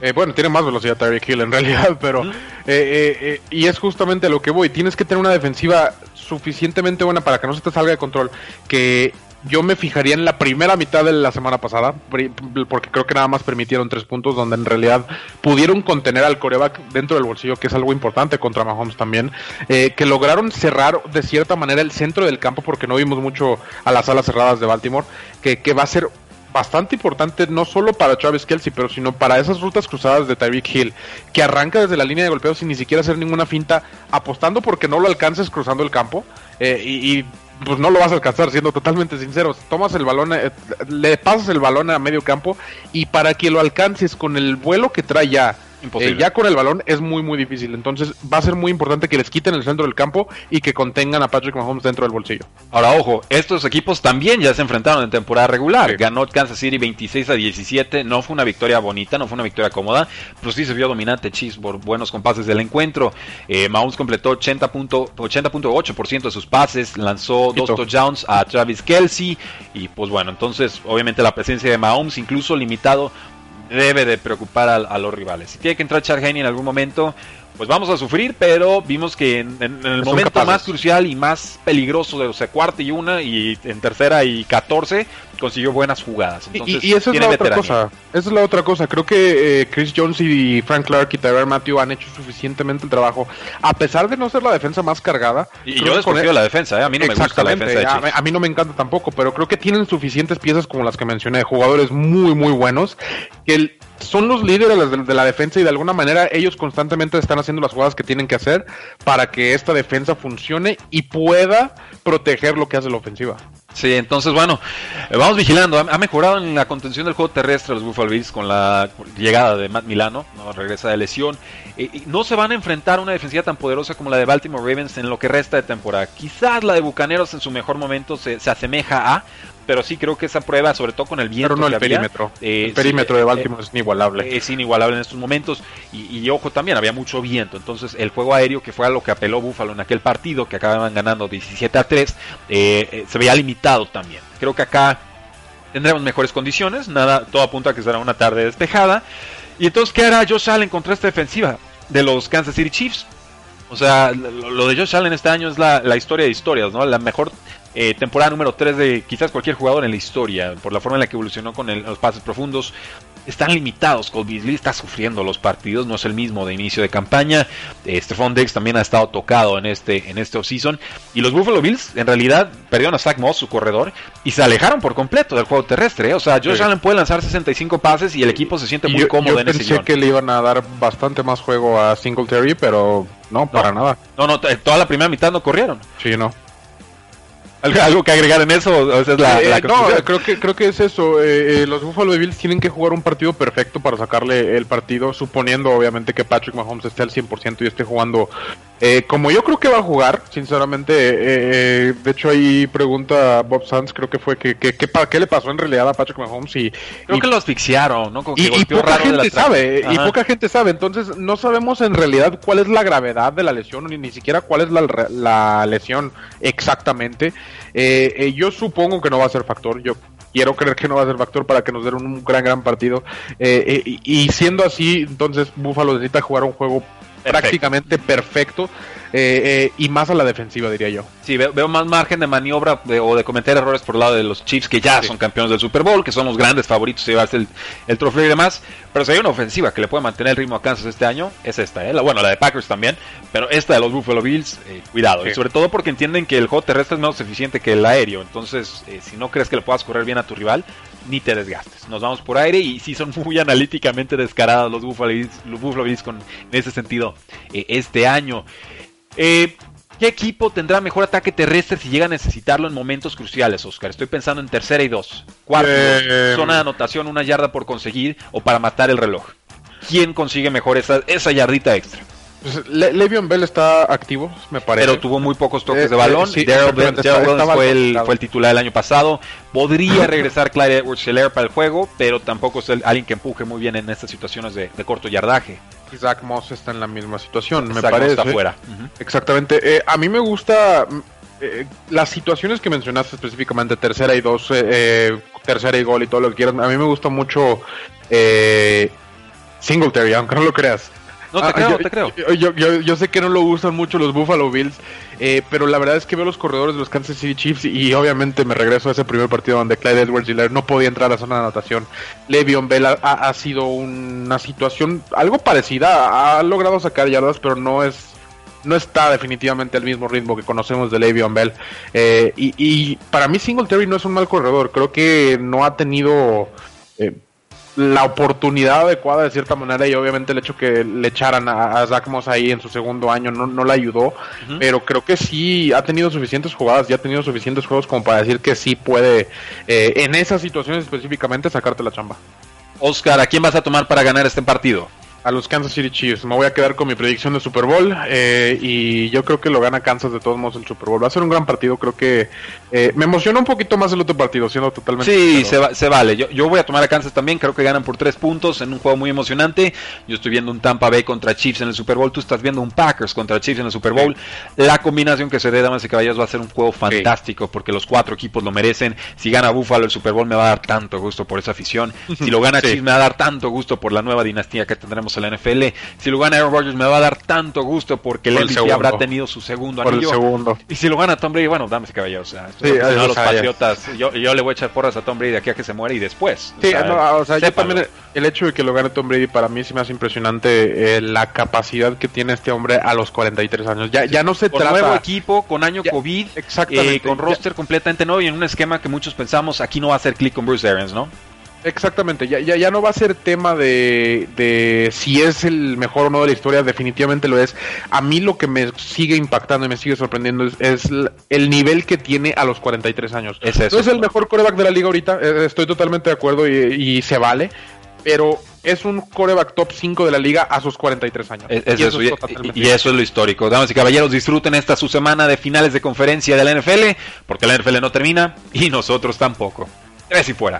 Eh, bueno, tiene más velocidad Tyreek Hill en realidad, pero... Eh, eh, y es justamente lo que voy. Tienes que tener una defensiva suficientemente buena para que no se te salga de control. Que yo me fijaría en la primera mitad de la semana pasada, porque creo que nada más permitieron tres puntos, donde en realidad pudieron contener al coreback dentro del bolsillo, que es algo importante contra Mahomes también, eh, que lograron cerrar de cierta manera el centro del campo, porque no vimos mucho a las alas cerradas de Baltimore, que, que va a ser bastante importante no solo para Travis Kelsey, pero sino para esas rutas cruzadas de Tyreek Hill, que arranca desde la línea de golpeo sin ni siquiera hacer ninguna finta, apostando porque no lo alcances cruzando el campo eh, y, pues no lo vas a alcanzar, siendo totalmente sinceros. Tomas el balón, eh, le pasas el balón a medio campo y para que lo alcances con el vuelo que trae ya Eh, ya con el balón es muy, muy difícil. Entonces va a ser muy importante que les quiten el centro del campo y que contengan a Patrick Mahomes dentro del bolsillo. Ahora, ojo, estos equipos también ya se enfrentaron en temporada regular. Ganó Kansas City 26 a 17. No fue una victoria bonita, no fue una victoria cómoda, pero sí se vio dominante Chiefs por buenos compases del encuentro. Eh, Mahomes completó 80.8% de sus pases, lanzó dos touchdowns a Travis Kelsey. Y pues bueno, entonces, obviamente la presencia de Mahomes, incluso limitado debe de preocupar a, los rivales. Si tiene que entrar Chad en algún momento, pues vamos a sufrir, pero vimos que en, el momento más crucial y más peligroso de o sea, cuarta y una y en tercera y catorce consiguió buenas jugadas. y, y esa es la otra cosa. Esa es la otra cosa. Creo que eh, Chris Jones y Frank Clark y Tyler Matthew han hecho suficientemente el trabajo, a pesar de no ser la defensa más cargada. Y yo desconfío de la defensa, ¿eh? a mí no me gusta la defensa. a, mí no me encanta tampoco, pero creo que tienen suficientes piezas como las que mencioné, jugadores muy, muy buenos, que el, son los líderes de la defensa y de alguna manera ellos constantemente están haciendo las jugadas que tienen que hacer para que esta defensa funcione y pueda proteger lo que hace la ofensiva. Sí, entonces bueno, vamos vigilando. Ha, mejorado en la contención del juego terrestre los Buffalo Bills con la llegada de Matt Milano, ¿no? regresa de lesión. Eh, no se van a enfrentar a una defensiva tan poderosa como la de Baltimore Ravens en lo que resta de temporada. Quizás la de Bucaneros en su mejor momento se asemeja a, pero sí creo que esa prueba, sobre todo con el viento. Pero no el perímetro. Eh, el perímetro de Baltimore es inigualable. Es inigualable en estos momentos. Y, ojo, también había mucho viento. Entonces, el juego aéreo, que fue a lo que apeló Buffalo en aquel partido, que acababan ganando 17 a 3, eh, eh, se veía limitado también. Creo que acá tendremos mejores condiciones. Nada, todo apunta a que será una tarde despejada. Y entonces, ¿qué hará Josh Allen contra esta defensiva de los Kansas City Chiefs? O sea, lo de Josh Allen este año es la, la historia de historias, ¿no? La mejor eh, temporada número 3 de quizás cualquier jugador en la historia, por la forma en la que evolucionó con los pases profundos. Están limitados, Cole Beasley está sufriendo los partidos, no es el mismo de inicio de campaña. Eh, Stephon Dex también ha estado tocado en este, en este offseason. Y los Buffalo Bills, en realidad, perdieron a Zach Moss, su corredor, y se alejaron por completo del juego terrestre. ¿eh? O sea, Josh Allen puede lanzar 65 pases y el equipo se siente muy cómodo yo en ese pensé que le iban a dar bastante más juego a Singletary, pero no, para nada. No, no, toda la primera mitad no corrieron. Sí, no. ¿Algo que agregar en eso? es la, eh, no, creo que, creo que es eso. Eh, eh, los Buffalo Bills tienen que jugar un partido perfecto para sacarle el partido, suponiendo obviamente que Patrick Mahomes esté al 100% y esté jugando como yo creo que va a jugar, sinceramente. de hecho, ahí pregunta Bob Sands, creo que fue que, que, qué le pasó en realidad a Patrick Mahomes. Y, creo que lo asfixiaron, ¿no? y, poca gente sabe, y poca gente sabe. Entonces, no sabemos en realidad cuál es la gravedad de la lesión, ni, ni siquiera cuál es la, la lesión exactamente. Eh, eh, yo supongo que no va a ser factor. Yo quiero creer que no va a ser factor para que nos den un gran, gran partido. Eh, y, siendo así, entonces Buffalo necesita jugar un juego prácticamente perfecto eh, eh, y más a la defensiva, diría yo. Sí, veo, más margen de maniobra o de cometer errores por el lado de los Chiefs, que ya son campeones del Super Bowl, que son los grandes favoritos de llevarse el, trofeo y demás. Pero si hay una ofensiva que le puede mantener el ritmo a Kansas este año, es esta. ¿eh? La, bueno, la de Packers también, pero esta de los Buffalo Bills, eh, cuidado. Y sobre todo porque entienden que el juego terrestre es menos eficiente que el aéreo. Entonces, si no crees que le puedas correr bien a tu rival, ni te desgastes. Nos vamos por aire y sí son muy analíticamente descarados los Buffalo Bills, los Buffalo Bills con, en ese sentido este año. Eh, ¿Qué equipo tendrá mejor ataque terrestre si llega a necesitarlo en momentos cruciales, Oscar? Estoy pensando en tercera y dos. Cuarto, eh, zona de anotación, una yarda por conseguir o para matar el reloj. ¿Quién consigue mejor esa, esa yardita extra? Pues, Le'Veon Bell está activo, me parece. Pero tuvo muy pocos toques eh, de balón. Eh, fue, el, fue el titular el año pasado. Podría regresar Clyde Edwards Helaire para el juego, pero tampoco es alguien que empuje muy bien en estas situaciones de, corto yardaje. Zach Moss está en la misma situación, me parece. Está fuera. Exactamente. Eh, a mí me gusta las situaciones que mencionaste específicamente, tercera y dos, tercera y gol y todo lo que quieras. A mí me gusta mucho Singletary, aunque no lo creas. No, te ah, creo, te creo. Yo, sé que no lo usan mucho los Buffalo Bills, eh, pero la verdad es que veo los corredores de los Kansas City Chiefs y, obviamente me regreso a ese primer partido donde Clyde Edwards Hiller no podía entrar a la zona de anotación. Le'Veon Bell ha, ha, sido una situación algo parecida, ha logrado sacar yardas, pero no es no está definitivamente al mismo ritmo que conocemos de Le'Veon Bell. Eh, y, para mí Singletary no es un mal corredor, creo que no ha tenido... Eh, la oportunidad adecuada de cierta manera y obviamente el hecho que le echaran a, Zach Moss ahí en su segundo año no, no le ayudó, pero creo que sí ha tenido suficientes jugadas y ha tenido suficientes juegos como para decir que sí puede eh, en esas situaciones específicamente sacarte la chamba. Oscar, ¿a quién vas a tomar para ganar este partido? A los Kansas City Chiefs. Me voy a quedar con mi predicción de Super Bowl. Eh, y yo creo que lo gana Kansas de todos modos el Super Bowl. Va a ser un gran partido. Creo que eh, me emociona un poquito más el otro partido, siendo totalmente. Sí, se, va, se, vale. Yo, yo, voy a tomar a Kansas también. Creo que ganan por tres puntos en un juego muy emocionante. Yo estoy viendo un Tampa Bay contra Chiefs en el Super Bowl. Tú estás viendo un Packers contra Chiefs en el Super Bowl. Sí. La combinación que se dé, damas y caballeros, va a ser un juego fantástico sí. porque los cuatro equipos lo merecen. Si gana Buffalo el Super Bowl, me va a dar tanto gusto por esa afición. Si lo gana sí. Chiefs, me va a dar tanto gusto por la nueva dinastía que tendremos en la NFL. Si lo gana Aaron Rodgers, me va a dar tanto gusto porque el MVP habrá tenido su segundo por anillo. El segundo. Y si lo gana Tom Brady, bueno, damas y caballeros. O sea, sí, a los Patriotas, yo, yo, le voy a echar porras a Tom Brady de aquí a que se muera y después. Sí, o sea, no, o sea yo también, el hecho de que lo gane Tom Brady para mí sí me hace impresionante eh, la capacidad que tiene este hombre a los 43 años. Ya, ya no se con trata. nuevo equipo, con año ya, COVID, exactamente, eh, con roster ya. completamente nuevo y en un esquema que muchos pensamos aquí no va a hacer clic con Bruce Arians, ¿no? Exactamente, ya, ya, ya no va a ser tema de, de si es el mejor o no de la historia, definitivamente lo es. A mí lo que me sigue impactando y me sigue sorprendiendo es, es el nivel que tiene a los 43 años. Es eso. No es el mejor coreback de la liga ahorita, eh, estoy totalmente de acuerdo y, y se vale, pero es un coreback top 5 de la liga a sus 43 años. Es, es y, eso, y, y, eso es lo histórico. Damas y caballeros, disfruten esta su semana de finales de conferencia de la NFL, porque la NFL no termina y nosotros tampoco. Tres y fuera.